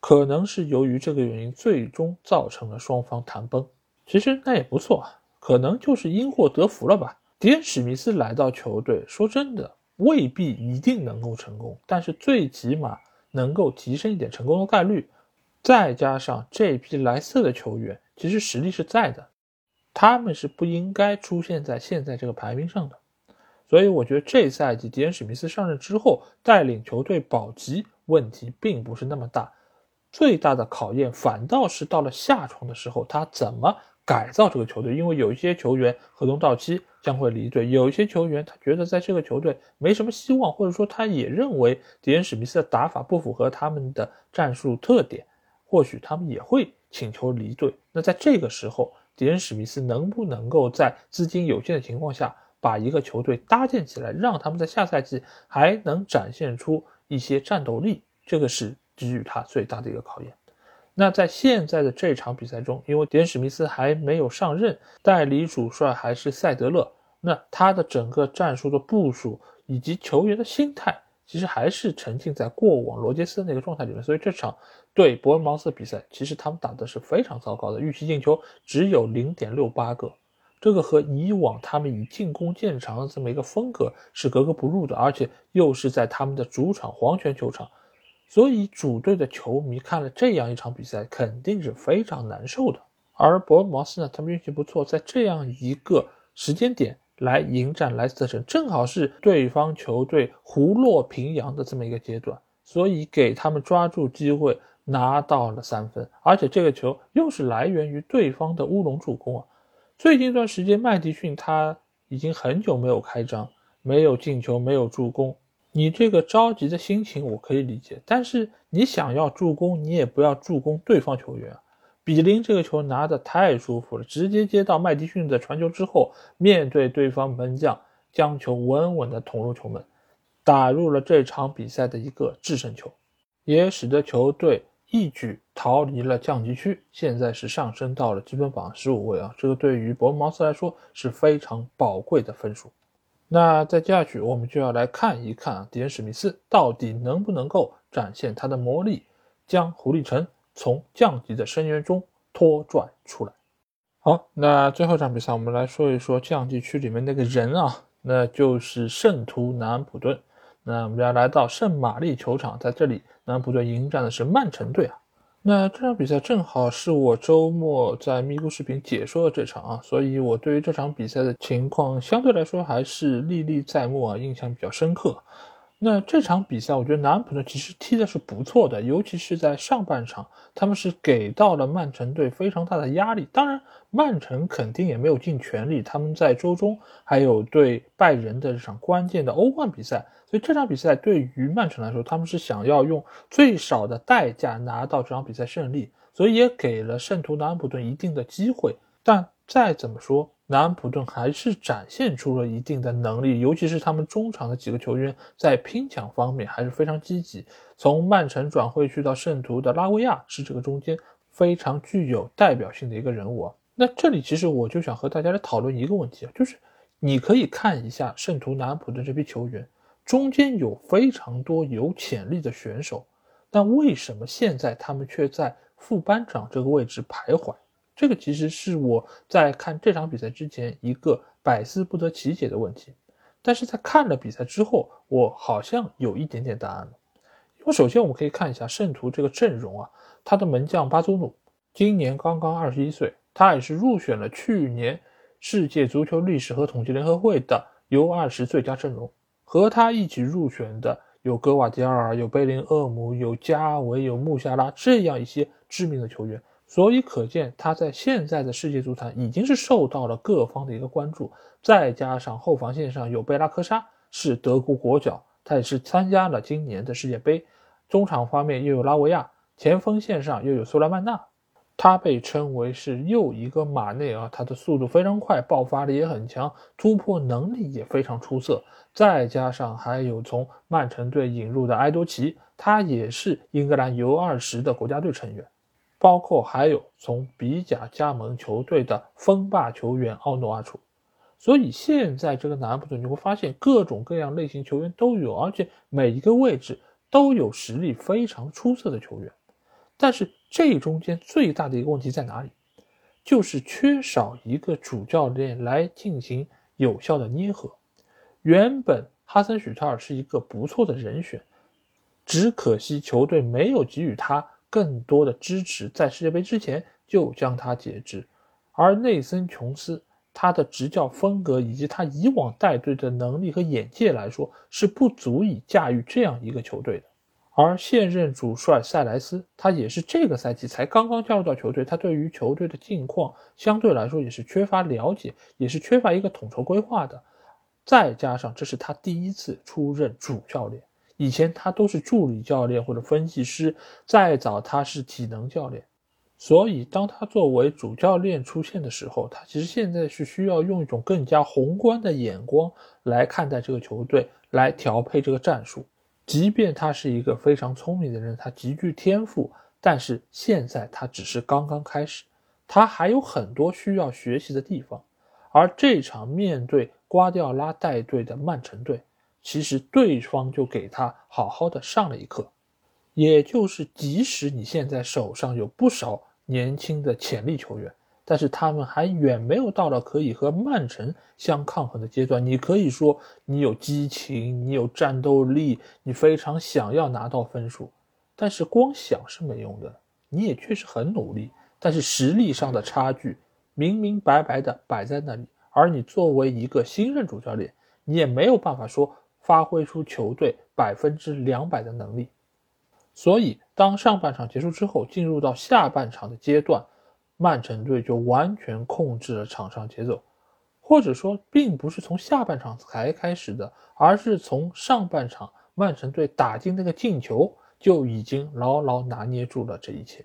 可能是由于这个原因，最终造成了双方谈崩。其实那也不错，可能就是因祸得福了吧。迪恩·史密斯来到球队，说真的，未必一定能够成功，但是最起码能够提升一点成功的概率。再加上这批莱斯特的球员，其实实力是在的，他们是不应该出现在现在这个排名上的。所以我觉得这赛季迪恩·史密斯上任之后，带领球队保级问题并不是那么大。最大的考验反倒是到了下窗的时候，他怎么改造这个球队？因为有一些球员合同到期将会离队，有一些球员他觉得在这个球队没什么希望，或者说他也认为迪恩·史密斯的打法不符合他们的战术特点，或许他们也会请求离队。那在这个时候，迪恩·史密斯能不能够在资金有限的情况下把一个球队搭建起来，让他们在下赛季还能展现出一些战斗力，这个是给予他最大的一个考验。那在现在的这场比赛中，因为迪恩史密斯还没有上任，代理主帅还是塞德勒，那他的整个战术的部署以及球员的心态，其实还是沉浸在过往罗杰斯的那个状态里面。所以这场对伯恩茅斯的比赛，其实他们打的是非常糟糕的，预期进球只有零点六八个，这个和以往他们以进攻见长的这么一个风格是格格不入的，而且又是在他们的主场黄泉球场。所以主队的球迷看了这样一场比赛，肯定是非常难受的。而伯恩茅斯呢，他们运气不错，在这样一个时间点来迎战莱斯特城，正好是对方球队胡落平阳的这么一个阶段，所以给他们抓住机会拿到了三分，而且这个球又是来源于对方的乌龙助攻啊。最近一段时间，麦迪逊他已经很久没有开张，没有进球，没有助攻。你这个着急的心情我可以理解，但是你想要助攻，你也不要助攻对方球员。比林这个球拿的太舒服了，直接接到麦迪逊的传球之后，面对对方门将，将球稳稳的捅入球门，打入了这场比赛的一个制胜球，也使得球队一举逃离了降级区，现在是上升到了积分榜十五位啊！这个对于伯恩茅斯来说是非常宝贵的分数。那再接下去，我们就要来看一看迪恩史密斯到底能不能够展现他的魔力，将狐狸城从降级的深渊中拖拽出来。好，那最后一场比赛，我们来说一说降级区里面那个人啊，那就是圣徒南安普顿。那我们要来到圣玛丽球场，在这里，南安普顿迎战的是曼城队啊。那这场比赛正好是我周末在咪咕视频解说的这场啊，所以我对于这场比赛的情况相对来说还是历历在目啊，印象比较深刻。那这场比赛，我觉得南安普顿其实踢的是不错的，尤其是在上半场，他们是给到了曼城队非常大的压力。当然，曼城肯定也没有尽全力，他们在周中还有对拜仁的这场关键的欧冠比赛，所以这场比赛对于曼城来说，他们是想要用最少的代价拿到这场比赛胜利，所以也给了圣徒南安普顿一定的机会。但再怎么说，南安普顿还是展现出了一定的能力，尤其是他们中场的几个球员在拼抢方面还是非常积极。从曼城转会去到圣徒的拉维亚是这个中间非常具有代表性的一个人物啊。那这里其实我就想和大家来讨论一个问题啊，就是你可以看一下圣徒南安普顿这批球员中间有非常多有潜力的选手，但为什么现在他们却在副班长这个位置徘徊？这个其实是我在看这场比赛之前一个百思不得其解的问题，但是在看了比赛之后，我好像有一点点答案了。因为首先我们可以看一下圣徒这个阵容啊，他的门将巴祖努今年刚刚二十一岁，他也是入选了去年世界足球历史和统计联合会的 U 二十最佳阵容，和他一起入选的有格瓦迪奥尔、有贝林厄姆、有加维、有穆夏拉这样一些知名的球员。所以可见，他在现在的世界足坛已经是受到了各方的一个关注。再加上后防线上有贝拉科沙，是德国国脚，他也是参加了今年的世界杯。中场方面又有拉维亚，前锋线上又有苏莱曼纳，他被称为是又一个马内啊，他的速度非常快，爆发力也很强，突破能力也非常出色。再加上还有从曼城队引入的埃多奇，他也是英格兰 U20 的国家队成员。包括还有从比甲加盟球队的锋霸球员奥诺阿楚，所以现在这个南安普顿你会发现各种各样类型球员都有，而且每一个位置都有实力非常出色的球员。但是这中间最大的一个问题在哪里？就是缺少一个主教练来进行有效的捏合。原本哈森许特尔是一个不错的人选，只可惜球队没有给予他。更多的支持，在世界杯之前就将他解职，而内森琼斯他的执教风格以及他以往带队的能力和眼界来说，是不足以驾驭这样一个球队的。而现任主帅塞莱斯，他也是这个赛季才刚刚加入到球队，他对于球队的近况相对来说也是缺乏了解，也是缺乏一个统筹规划的。再加上这是他第一次出任主教练。以前他都是助理教练或者分析师，再早他是体能教练，所以，当他作为主教练出现的时候，他其实现在是需要用一种更加宏观的眼光来看待这个球队，来调配这个战术。即便他是一个非常聪明的人，他极具天赋，但是现在他只是刚刚开始，他还有很多需要学习的地方。而这场面对瓜迪奥拉带队的曼城队，其实对方就给他好好的上了一课，也就是即使你现在手上有不少。年轻的潜力球员，但是他们还远没有到了可以和曼城相抗衡的阶段。你可以说你有激情，你有战斗力，你非常想要拿到分数，但是光想是没用的。你也确实很努力，但是实力上的差距明明白白的摆在那里。而你作为一个新任主教练，你也没有办法说发挥出球队百分之两百的能力。所以，当上半场结束之后，进入到下半场的阶段，曼城队就完全控制了场上节奏，或者说，并不是从下半场才开始的，而是从上半场曼城队打进那个进球就已经牢牢拿捏住了这一切。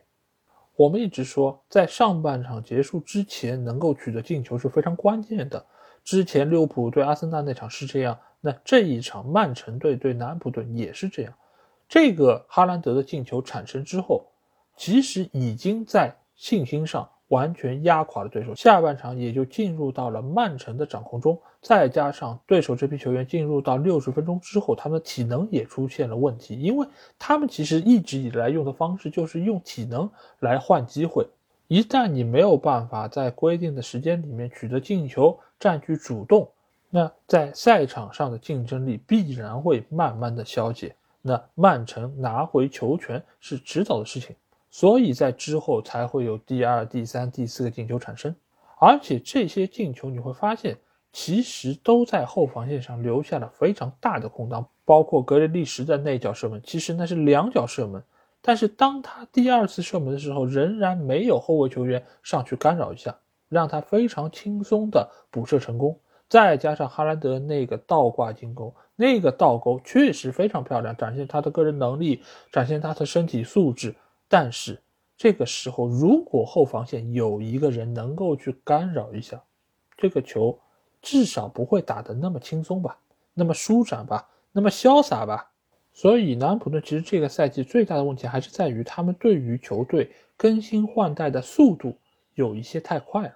我们一直说，在上半场结束之前能够取得进球是非常关键的。之前利物浦对阿森纳那场是这样，那这一场曼城队对南安普顿也是这样。这个哈兰德的进球产生之后，其实已经在信心上完全压垮了对手。下半场也就进入到了曼城的掌控中，再加上对手这批球员进入到六十分钟之后，他们的体能也出现了问题，因为他们其实一直以来用的方式就是用体能来换机会。一旦你没有办法在规定的时间里面取得进球，占据主动，那在赛场上的竞争力必然会慢慢的消解。那曼城拿回球权是迟早的事情，所以在之后才会有第二、第三、第四个进球产生，而且这些进球你会发现，其实都在后防线上留下了非常大的空档，包括格雷利什的内脚射门，其实那是两脚射门，但是当他第二次射门的时候，仍然没有后卫球员上去干扰一下，让他非常轻松的补射成功。再加上哈兰德那个倒挂进攻，那个倒钩确实非常漂亮，展现他的个人能力，展现他的身体素质。但是这个时候，如果后防线有一个人能够去干扰一下，这个球至少不会打得那么轻松吧，那么舒展吧，那么潇洒吧。所以南普顿其实这个赛季最大的问题还是在于他们对于球队更新换代的速度有一些太快了。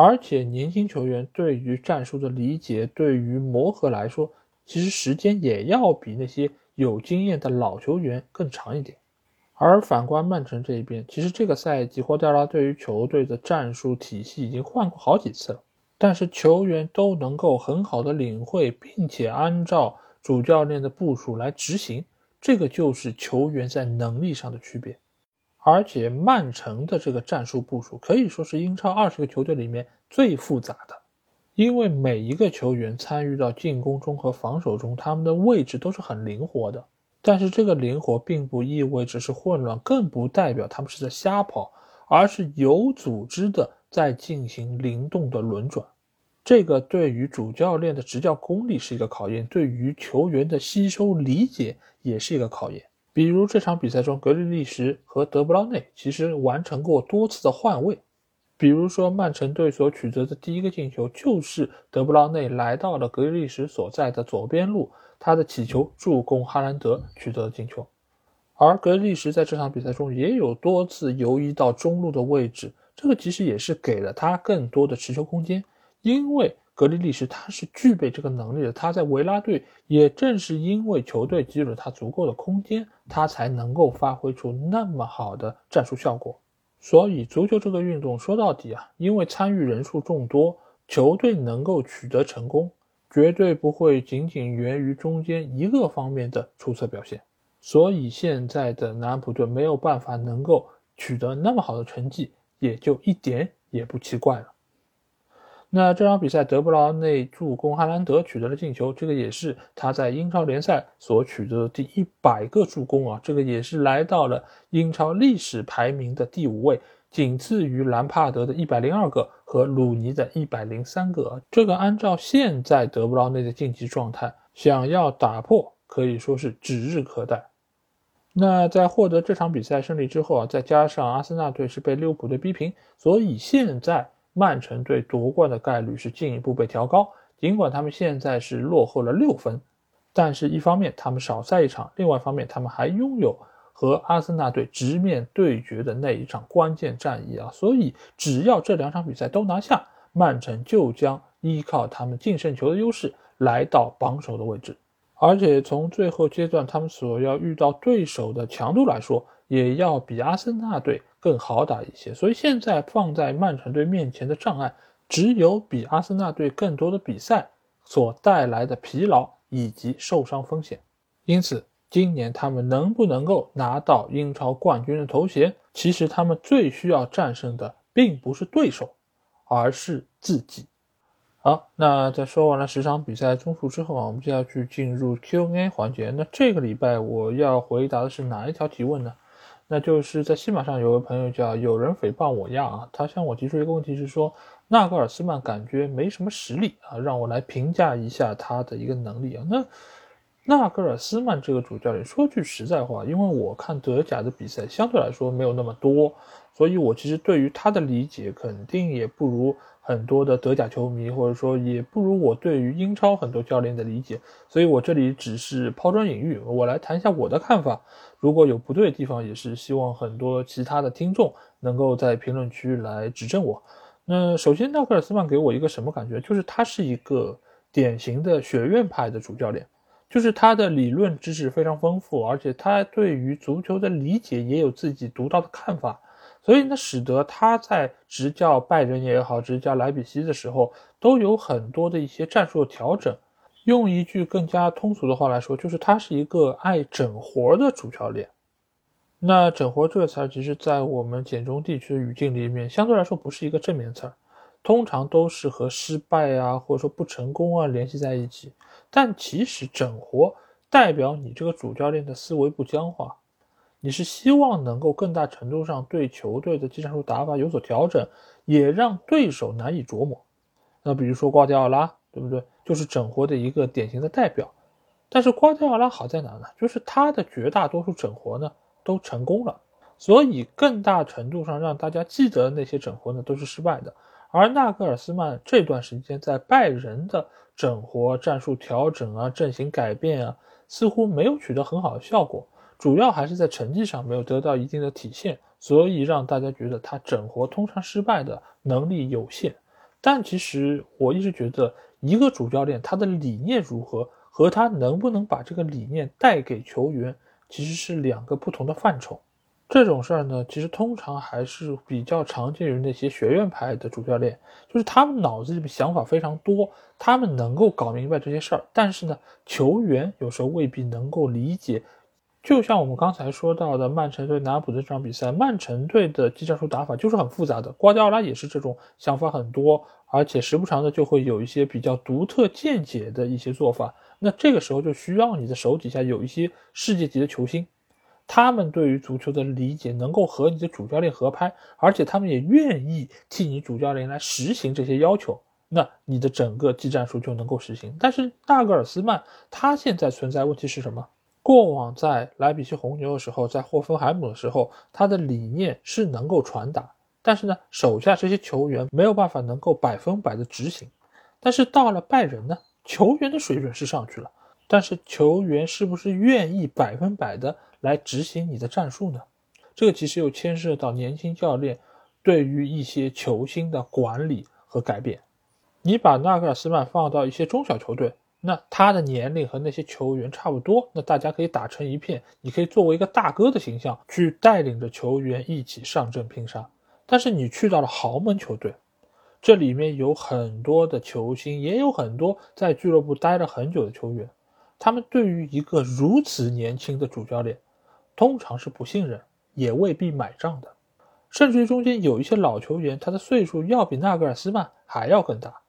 而且年轻球员对于战术的理解，对于磨合来说，其实时间也要比那些有经验的老球员更长一点。而反观曼城这一边，其实这个赛季霍加拉对于球队的战术体系已经换过好几次了，但是球员都能够很好的领会，并且按照主教练的部署来执行，这个就是球员在能力上的区别。而且曼城的这个战术部署可以说是英超二十个球队里面最复杂的，因为每一个球员参与到进攻中和防守中，他们的位置都是很灵活的。但是这个灵活并不意味着是混乱，更不代表他们是在瞎跑，而是有组织的在进行灵动的轮转。这个对于主教练的执教功力是一个考验，对于球员的吸收理解也是一个考验。比如这场比赛中，格里利什和德布劳内其实完成过多次的换位。比如说，曼城队所取得的第一个进球，就是德布劳内来到了格里利什所在的左边路，他的起球助攻哈兰德取得了进球。而格里利什在这场比赛中也有多次游移到中路的位置，这个其实也是给了他更多的持球空间，因为。格里利什他是具备这个能力的，他在维拉队也正是因为球队给予了他足够的空间，他才能够发挥出那么好的战术效果。所以，足球这个运动说到底啊，因为参与人数众多，球队能够取得成功，绝对不会仅仅源于中间一个方面的出色表现。所以，现在的南安普顿没有办法能够取得那么好的成绩，也就一点也不奇怪了。那这场比赛，德布劳内助攻哈兰德取得了进球，这个也是他在英超联赛所取得的第一百个助攻啊，这个也是来到了英超历史排名的第五位，仅次于兰帕德的一百零二个和鲁尼的一百零三个。这个按照现在德布劳内的竞技状态，想要打破可以说是指日可待。那在获得这场比赛胜利之后啊，再加上阿森纳队是被利物浦队逼平，所以现在曼城队夺冠的概率是进一步被调高。尽管他们现在是落后了六分，但是一方面他们少赛一场，另外一方面他们还拥有和阿森纳队直面对决的那一场关键战役啊，所以只要这两场比赛都拿下，曼城就将依靠他们净胜球的优势来到榜首的位置。而且从最后阶段他们所要遇到对手的强度来说，也要比阿森纳队更好打一些。所以现在放在曼城队面前的障碍，只有比阿森纳队更多的比赛所带来的疲劳以及受伤风险。因此，今年他们能不能够拿到英超冠军的头衔，其实他们最需要战胜的并不是对手，而是自己。好，那在说完了十场比赛综述之后啊，我们就要去进入 Q&A 环节。那这个礼拜我要回答的是哪一条提问呢？那就是在西马上有个朋友叫有人诽谤我呀啊，他向我提出一个问题是说，纳格尔斯曼感觉没什么实力啊，让我来评价一下他的一个能力啊。那纳格尔斯曼这个主教练，说句实在话，因为我看德甲的比赛相对来说没有那么多，所以我其实对于他的理解肯定也不如。很多的德甲球迷，或者说也不如我对于英超很多教练的理解，所以我这里只是抛砖引玉，我来谈一下我的看法。如果有不对的地方，也是希望很多其他的听众能够在评论区来指正我。那首先，纳格尔斯曼给我一个什么感觉？就是他是一个典型的学院派的主教练，就是他的理论知识非常丰富，而且他对于足球的理解也有自己独到的看法。所以呢，使得他在执教拜仁也好，执教莱比锡的时候，都有很多的一些战术调整。用一句更加通俗的话来说，就是他是一个爱整活的主教练。那整活这个词儿，其实在我们简中地区的语境里面，相对来说不是一个正面词儿，通常都是和失败啊，或者说不成功啊联系在一起。但其实整活代表你这个主教练的思维不僵化。你是希望能够更大程度上对球队的技战术打法有所调整，也让对手难以琢磨。那比如说瓜迪奥拉，对不对？就是整活的一个典型的代表。但是瓜迪奥拉好在哪呢？就是他的绝大多数整活呢都成功了，所以更大程度上让大家记得那些整活呢都是失败的。而纳格尔斯曼这段时间在拜仁的整活、战术调整啊、阵型改变啊，似乎没有取得很好的效果。主要还是在成绩上没有得到一定的体现，所以让大家觉得他整活通常失败的能力有限。但其实我一直觉得，一个主教练他的理念如何，和他能不能把这个理念带给球员，其实是两个不同的范畴。这种事儿呢，其实通常还是比较常见于那些学院派的主教练，就是他们脑子里面想法非常多，他们能够搞明白这些事儿，但是呢，球员有时候未必能够理解。就像我们刚才说到的曼城对南安普顿这场比赛，曼城队的技战术打法就是很复杂的，瓜迪奥拉也是这种想法很多，而且时不常的就会有一些比较独特见解的一些做法。那这个时候就需要你的手底下有一些世界级的球星，他们对于足球的理解能够和你的主教练合拍，而且他们也愿意替你主教练来实行这些要求，那你的整个技战术就能够实行。但是纳格尔斯曼他现在存在问题是什么？过往在莱比锡红牛的时候，在霍芬海姆的时候，他的理念是能够传达，但是呢，手下这些球员没有办法能够百分百的执行。但是到了拜仁呢，球员的水准是上去了，但是球员是不是愿意百分百的来执行你的战术呢？这个其实又牵涉到年轻教练对于一些球星的管理和改变。你把纳格尔斯曼放到一些中小球队。那他的年龄和那些球员差不多，那大家可以打成一片，你可以作为一个大哥的形象去带领着球员一起上阵拼杀。但是你去到了豪门球队，这里面有很多的球星，也有很多在俱乐部待了很久的球员，他们对于一个如此年轻的主教练，通常是不信任，也未必买账的。甚至于中间有一些老球员，他的岁数要比纳格尔斯曼还要更大。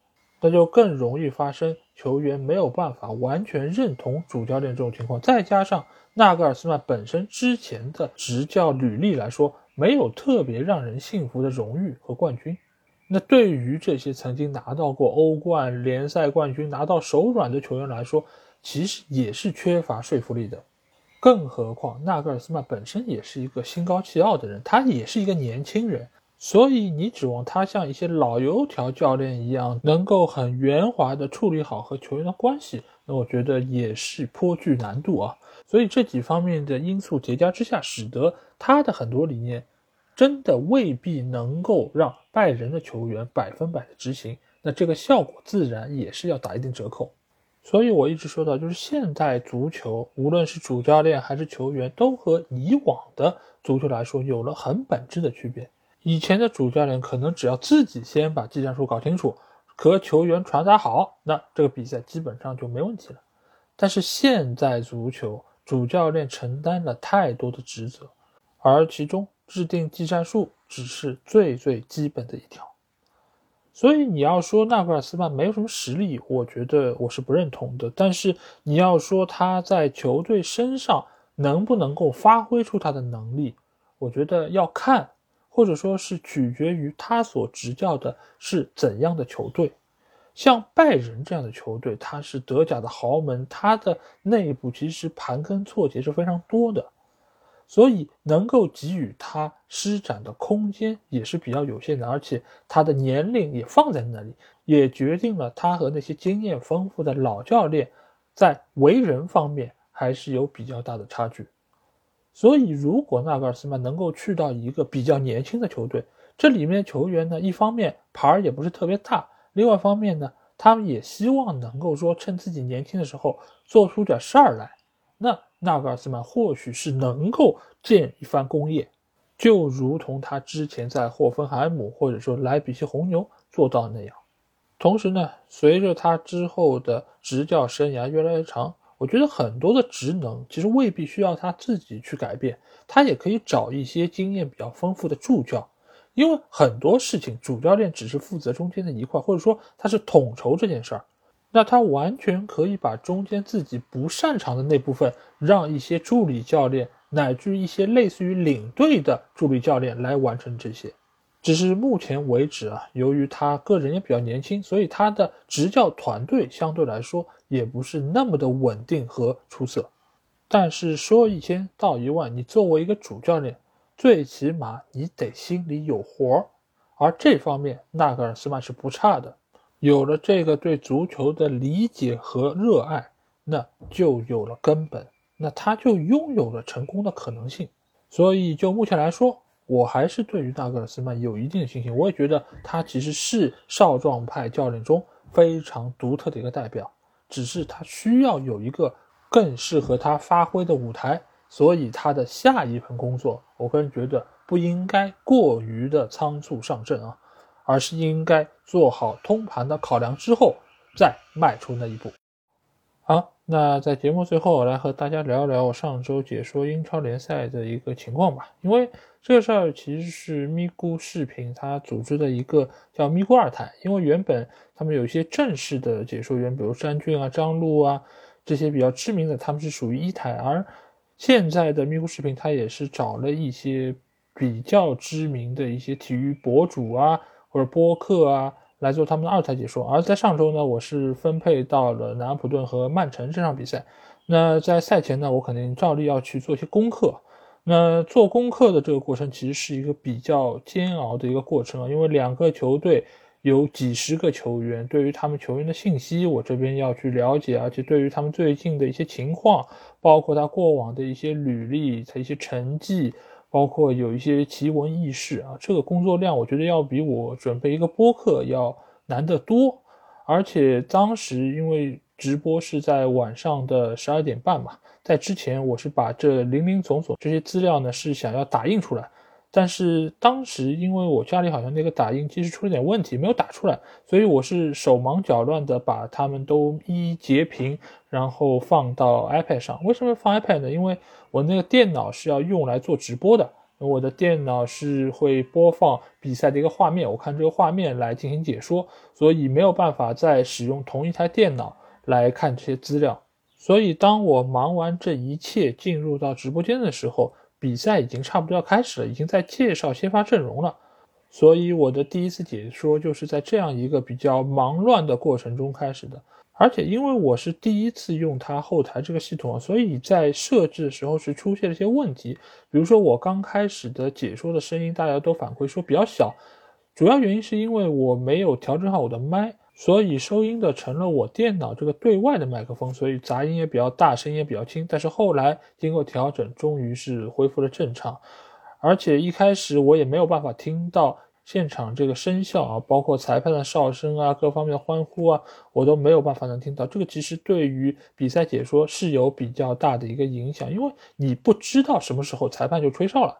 那就更容易发生球员没有办法完全认同主教练这种情况，再加上纳格尔斯曼本身之前的执教履历来说，没有特别让人信服的荣誉和冠军。那对于这些曾经拿到过欧冠联赛冠军、拿到手软的球员来说，其实也是缺乏说服力的。更何况纳格尔斯曼本身也是一个心高气傲的人，他也是一个年轻人，所以你指望他像一些老油条教练一样，能够很圆滑的处理好和球员的关系，那我觉得也是颇具难度啊。所以这几方面的因素叠加之下，使得他的很多理念，真的未必能够让拜仁的球员百分百的执行。那这个效果自然也是要打一定折扣。所以我一直说到，就是现代足球，无论是主教练还是球员，都和以往的足球来说有了很本质的区别。以前的主教练可能只要自己先把技战术搞清楚，和球员传达好，那这个比赛基本上就没问题了。但是现在足球，主教练承担了太多的职责，而其中制定技战术只是最最基本的一条。所以你要说纳格尔斯曼没有什么实力，我觉得我是不认同的。但是你要说他在球队身上能不能够发挥出他的能力，我觉得要看，或者说是取决于他所执教的是怎样的球队。像拜仁这样的球队，他是德甲的豪门，他的内部其实盘根错节是非常多的，所以能够给予他施展的空间也是比较有限的，而且他的年龄也放在那里，也决定了他和那些经验丰富的老教练在为人方面还是有比较大的差距。所以，如果纳格尔斯曼能够去到一个比较年轻的球队，这里面球员呢，一方面牌儿也不是特别大。另外一方面呢，他们也希望能够说趁自己年轻的时候做出点事儿来。那纳格尔斯曼或许是能够建一番功业，就如同他之前在霍芬海姆或者说莱比锡红牛做到那样。同时呢，随着他之后的执教生涯越来越长，我觉得很多的职能其实未必需要他自己去改变，他也可以找一些经验比较丰富的助教。因为很多事情，主教练只是负责中间的一块，或者说他是统筹这件事儿，那他完全可以把中间自己不擅长的那部分，让一些助理教练，乃至于一些类似于领队的助理教练来完成这些。只是目前为止啊，由于他个人也比较年轻，所以他的执教团队相对来说也不是那么的稳定和出色。但是说一千道一万，你作为一个主教练。最起码你得心里有活儿，而这方面纳格尔斯曼是不差的。有了这个对足球的理解和热爱，那就有了根本，那他就拥有了成功的可能性。所以就目前来说，我还是对于纳格尔斯曼有一定的信心。我也觉得他其实是少壮派教练中非常独特的一个代表，只是他需要有一个更适合他发挥的舞台。所以他的下一份工作，我个人觉得不应该过于的仓促上阵啊，而是应该做好通盘的考量之后再迈出那一步。好，那在节目最后，来和大家聊一聊我上周解说英超联赛的一个情况吧。因为这个事儿其实是咪咕视频它组织的一个叫咪咕二台，因为原本他们有一些正式的解说员，比如山俊啊、张璐啊这些比较知名的，他们是属于一台，而现在的咪咕视频，它也是找了一些比较知名的一些体育博主啊，或者播客啊，来做他们的二台解说。而在上周呢，我是分配到了南安普顿和曼城这场比赛。那在赛前呢，我肯定照例要去做一些功课。那做功课的这个过程，其实是一个比较煎熬的一个过程啊，因为两个球队。有几十个球员，对于他们球员的信息，我这边要去了解，而且对于他们最近的一些情况，包括他过往的一些履历、他一些成绩，包括有一些奇闻异事啊，这个工作量我觉得要比我准备一个播客要难得多。而且当时因为直播是在晚上的十二点半嘛，在之前我是把这零零总总这些资料呢是想要打印出来。但是当时因为我家里好像那个打印机是出了点问题，没有打出来，所以我是手忙脚乱的把它们都一一截屏，然后放到 iPad 上。为什么放 iPad 呢？因为我那个电脑是要用来做直播的，我的电脑是会播放比赛的一个画面，我看这个画面来进行解说，所以没有办法再使用同一台电脑来看这些资料。所以当我忙完这一切进入到直播间的时候。比赛已经差不多要开始了，已经在介绍先发阵容了，所以我的第一次解说就是在这样一个比较忙乱的过程中开始的。而且因为我是第一次用它后台这个系统，所以在设置的时候是出现了一些问题。比如说我刚开始的解说的声音，大家都反馈说比较小，主要原因是因为我没有调整好我的麦，所以收音的成了我电脑这个对外的麦克风，所以杂音也比较大，声音也比较轻。但是后来经过调整，终于是恢复了正常。而且一开始我也没有办法听到。现场这个声效啊，包括裁判的哨声啊，各方面的欢呼啊，我都没有办法能听到。这个其实对于比赛解说是有比较大的一个影响，因为你不知道什么时候裁判就吹哨了，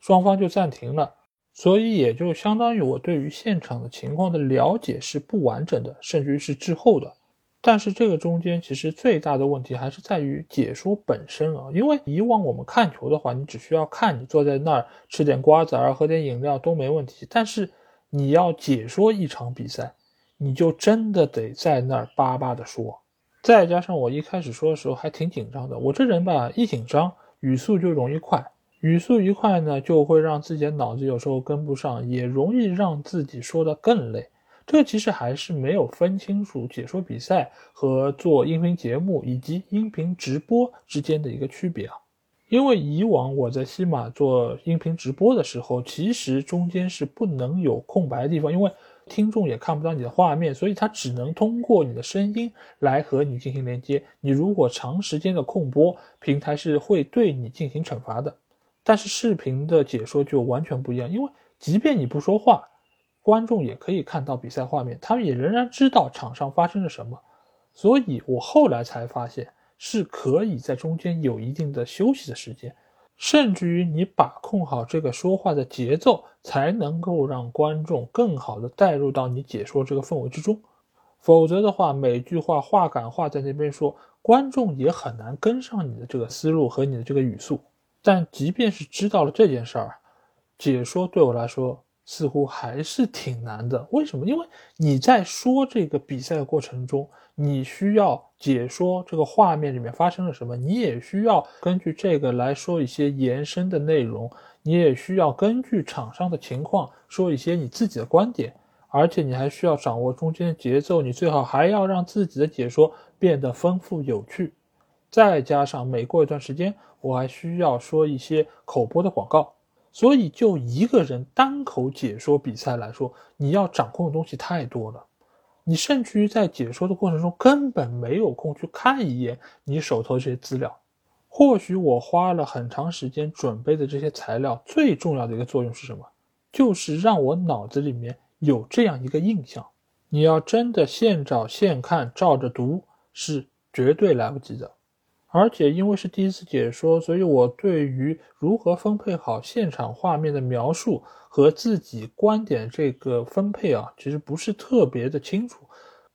双方就暂停了，所以也就相当于我对于现场的情况的了解是不完整的，甚至于是滞后的。但是这个中间其实最大的问题还是在于解说本身啊，因为以往我们看球的话，你只需要看，你坐在那儿吃点瓜子儿、喝点饮料都没问题。但是你要解说一场比赛，你就真的得在那儿叭叭的说。再加上我一开始说的时候还挺紧张的，我这人吧一紧张语速就容易快，语速一快呢就会让自己的脑子有时候跟不上，也容易让自己说的更累。这其实还是没有分清楚解说比赛和做音频节目以及音频直播之间的一个区别啊。因为以往我在西马做音频直播的时候，其实中间是不能有空白的地方，因为听众也看不到你的画面，所以他只能通过你的声音来和你进行连接。你如果长时间的空播，平台是会对你进行惩罚的。但是视频的解说就完全不一样，因为即便你不说话。观众也可以看到比赛画面，他们也仍然知道场上发生了什么，所以我后来才发现是可以在中间有一定的休息的时间，甚至于你把控好这个说话的节奏，才能够让观众更好的带入到你解说这个氛围之中。否则的话，每句话话赶话在那边说，观众也很难跟上你的这个思路和你的这个语速。但即便是知道了这件事儿，解说对我来说。似乎还是挺难的，为什么？因为你在说这个比赛的过程中，你需要解说这个画面里面发生了什么，你也需要根据这个来说一些延伸的内容，你也需要根据场上的情况说一些你自己的观点，而且你还需要掌握中间的节奏，你最好还要让自己的解说变得丰富有趣，再加上每过一段时间，我还需要说一些口播的广告。所以，就一个人单口解说比赛来说，你要掌控的东西太多了，你甚至于在解说的过程中根本没有空去看一眼你手头这些资料。或许我花了很长时间准备的这些材料，最重要的一个作用是什么？就是让我脑子里面有这样一个印象。你要真的现找现看，照着读，是绝对来不及的。而且因为是第一次解说，所以我对于如何分配好现场画面的描述和自己观点这个分配啊，其实不是特别的清楚。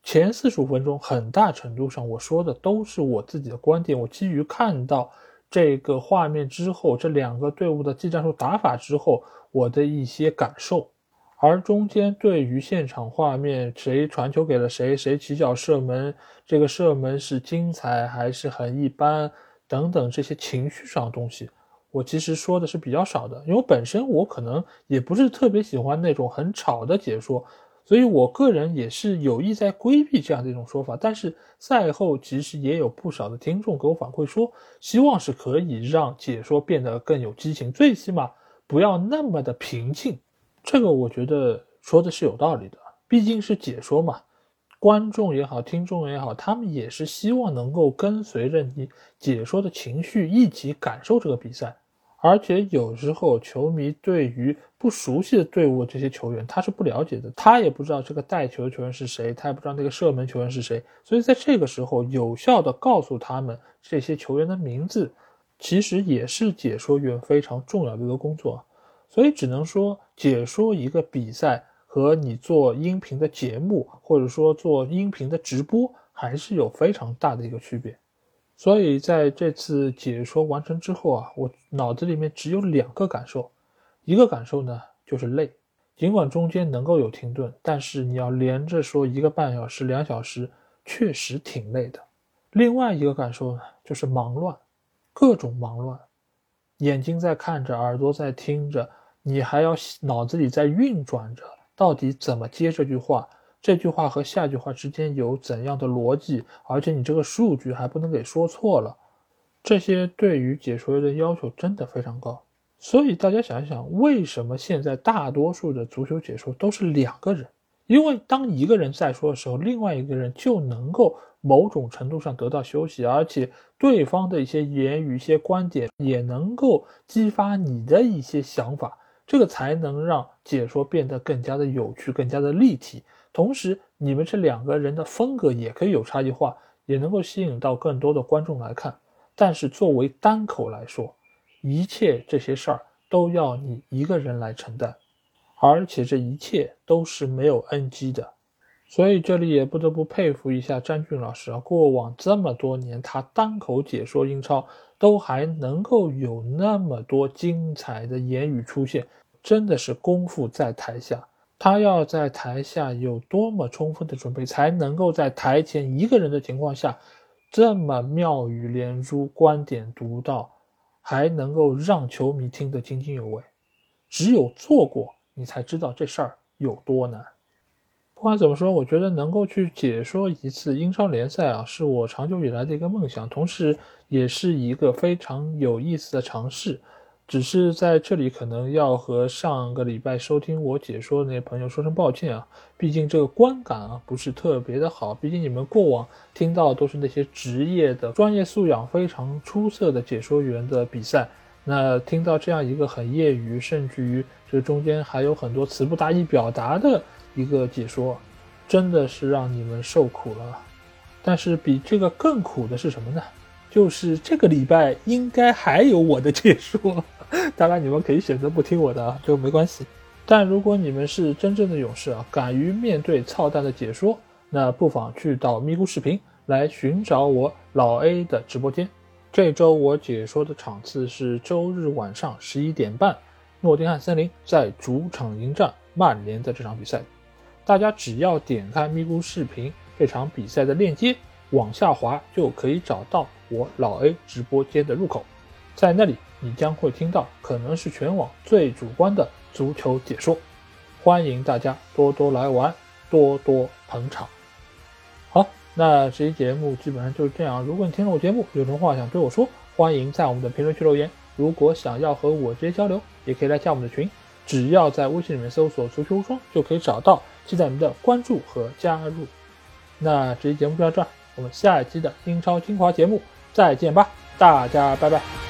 前四十五分钟，很大程度上我说的都是我自己的观点，我基于看到这个画面之后，这两个队伍的技战术打法之后，我的一些感受。而中间对于现场画面，谁传球给了谁，谁起脚射门，这个射门是精彩还是很一般，等等这些情绪上的东西，我其实说的是比较少的，因为本身我可能也不是特别喜欢那种很吵的解说，所以我个人也是有意在规避这样的一种说法。但是赛后其实也有不少的听众给我反馈说，希望是可以让解说变得更有激情，最起码不要那么的平静。这个我觉得说的是有道理的，毕竟是解说嘛，观众也好，听众也好，他们也是希望能够跟随着你解说的情绪一起感受这个比赛。而且有时候球迷对于不熟悉的队伍这些球员他是不了解的，他也不知道这个带球的球员是谁，他也不知道那个射门球员是谁，所以在这个时候有效的告诉他们这些球员的名字，其实也是解说员非常重要的一个工作。所以只能说，解说一个比赛和你做音频的节目，或者说做音频的直播，还是有非常大的一个区别。所以在这次解说完成之后啊，我脑子里面只有两个感受，一个感受呢就是累，尽管中间能够有停顿，但是你要连着说一个半小时、两小时，确实挺累的。另外一个感受呢就是忙乱，各种忙乱。眼睛在看着，耳朵在听着，你还要脑子里在运转着，到底怎么接这句话？这句话和下句话之间有怎样的逻辑，而且你这个数据还不能给说错了。这些对于解说员的要求真的非常高。所以大家想一想，为什么现在大多数的足球解说都是两个人？因为当一个人在说的时候，另外一个人就能够某种程度上得到休息，而且对方的一些言语、一些观点也能够激发你的一些想法，这个才能让解说变得更加的有趣、更加的立体。同时，你们这两个人的风格也可以有差异化，也能够吸引到更多的观众来看。但是作为单口来说，一切这些事儿都要你一个人来承担。而且这一切都是没有 NG 的，所以这里也不得不佩服一下詹俊老师啊！过往这么多年，他单口解说英超，都还能够有那么多精彩的言语出现，真的是功夫在台下。他要在台下有多么充分的准备，才能够在台前一个人的情况下，这么妙语连珠、观点独到，还能够让球迷听得津津有味。只有做过。你才知道这事儿有多难。不管怎么说，我觉得能够去解说一次英超联赛啊，是我长久以来的一个梦想，同时也是一个非常有意思的尝试。只是在这里可能要和上个礼拜收听我解说的那些朋友说声抱歉啊，毕竟这个观感啊不是特别的好。毕竟你们过往听到都是那些职业的、专业素养非常出色的解说员的比赛。那听到这样一个很业余，甚至于这中间还有很多词不达意表达的一个解说，真的是让你们受苦了。但是比这个更苦的是什么呢？就是这个礼拜应该还有我的解说，当然你们可以选择不听我的啊，这没关系。但如果你们是真正的勇士啊，敢于面对操蛋的解说，那不妨去到咪咕视频来寻找我老 A 的直播间。这周我解说的场次是周日晚上十一点半，诺丁汉森林在主场迎战曼联的这场比赛。大家只要点开咪咕视频这场比赛的链接，往下滑就可以找到我老 A 直播间的入口，在那里你将会听到可能是全网最主观的足球解说，欢迎大家多多来玩，多多捧场。好那这期节目基本上就是这样。如果你听了我节目有什么话想对我说，欢迎在我们的评论区留言。如果想要和我直接交流，也可以来加我们的群，只要在微信里面搜索“足球无双”就可以找到，期待您的关注和加入。那这期节目就到这，我们下一期的英超精华节目再见吧，大家拜拜。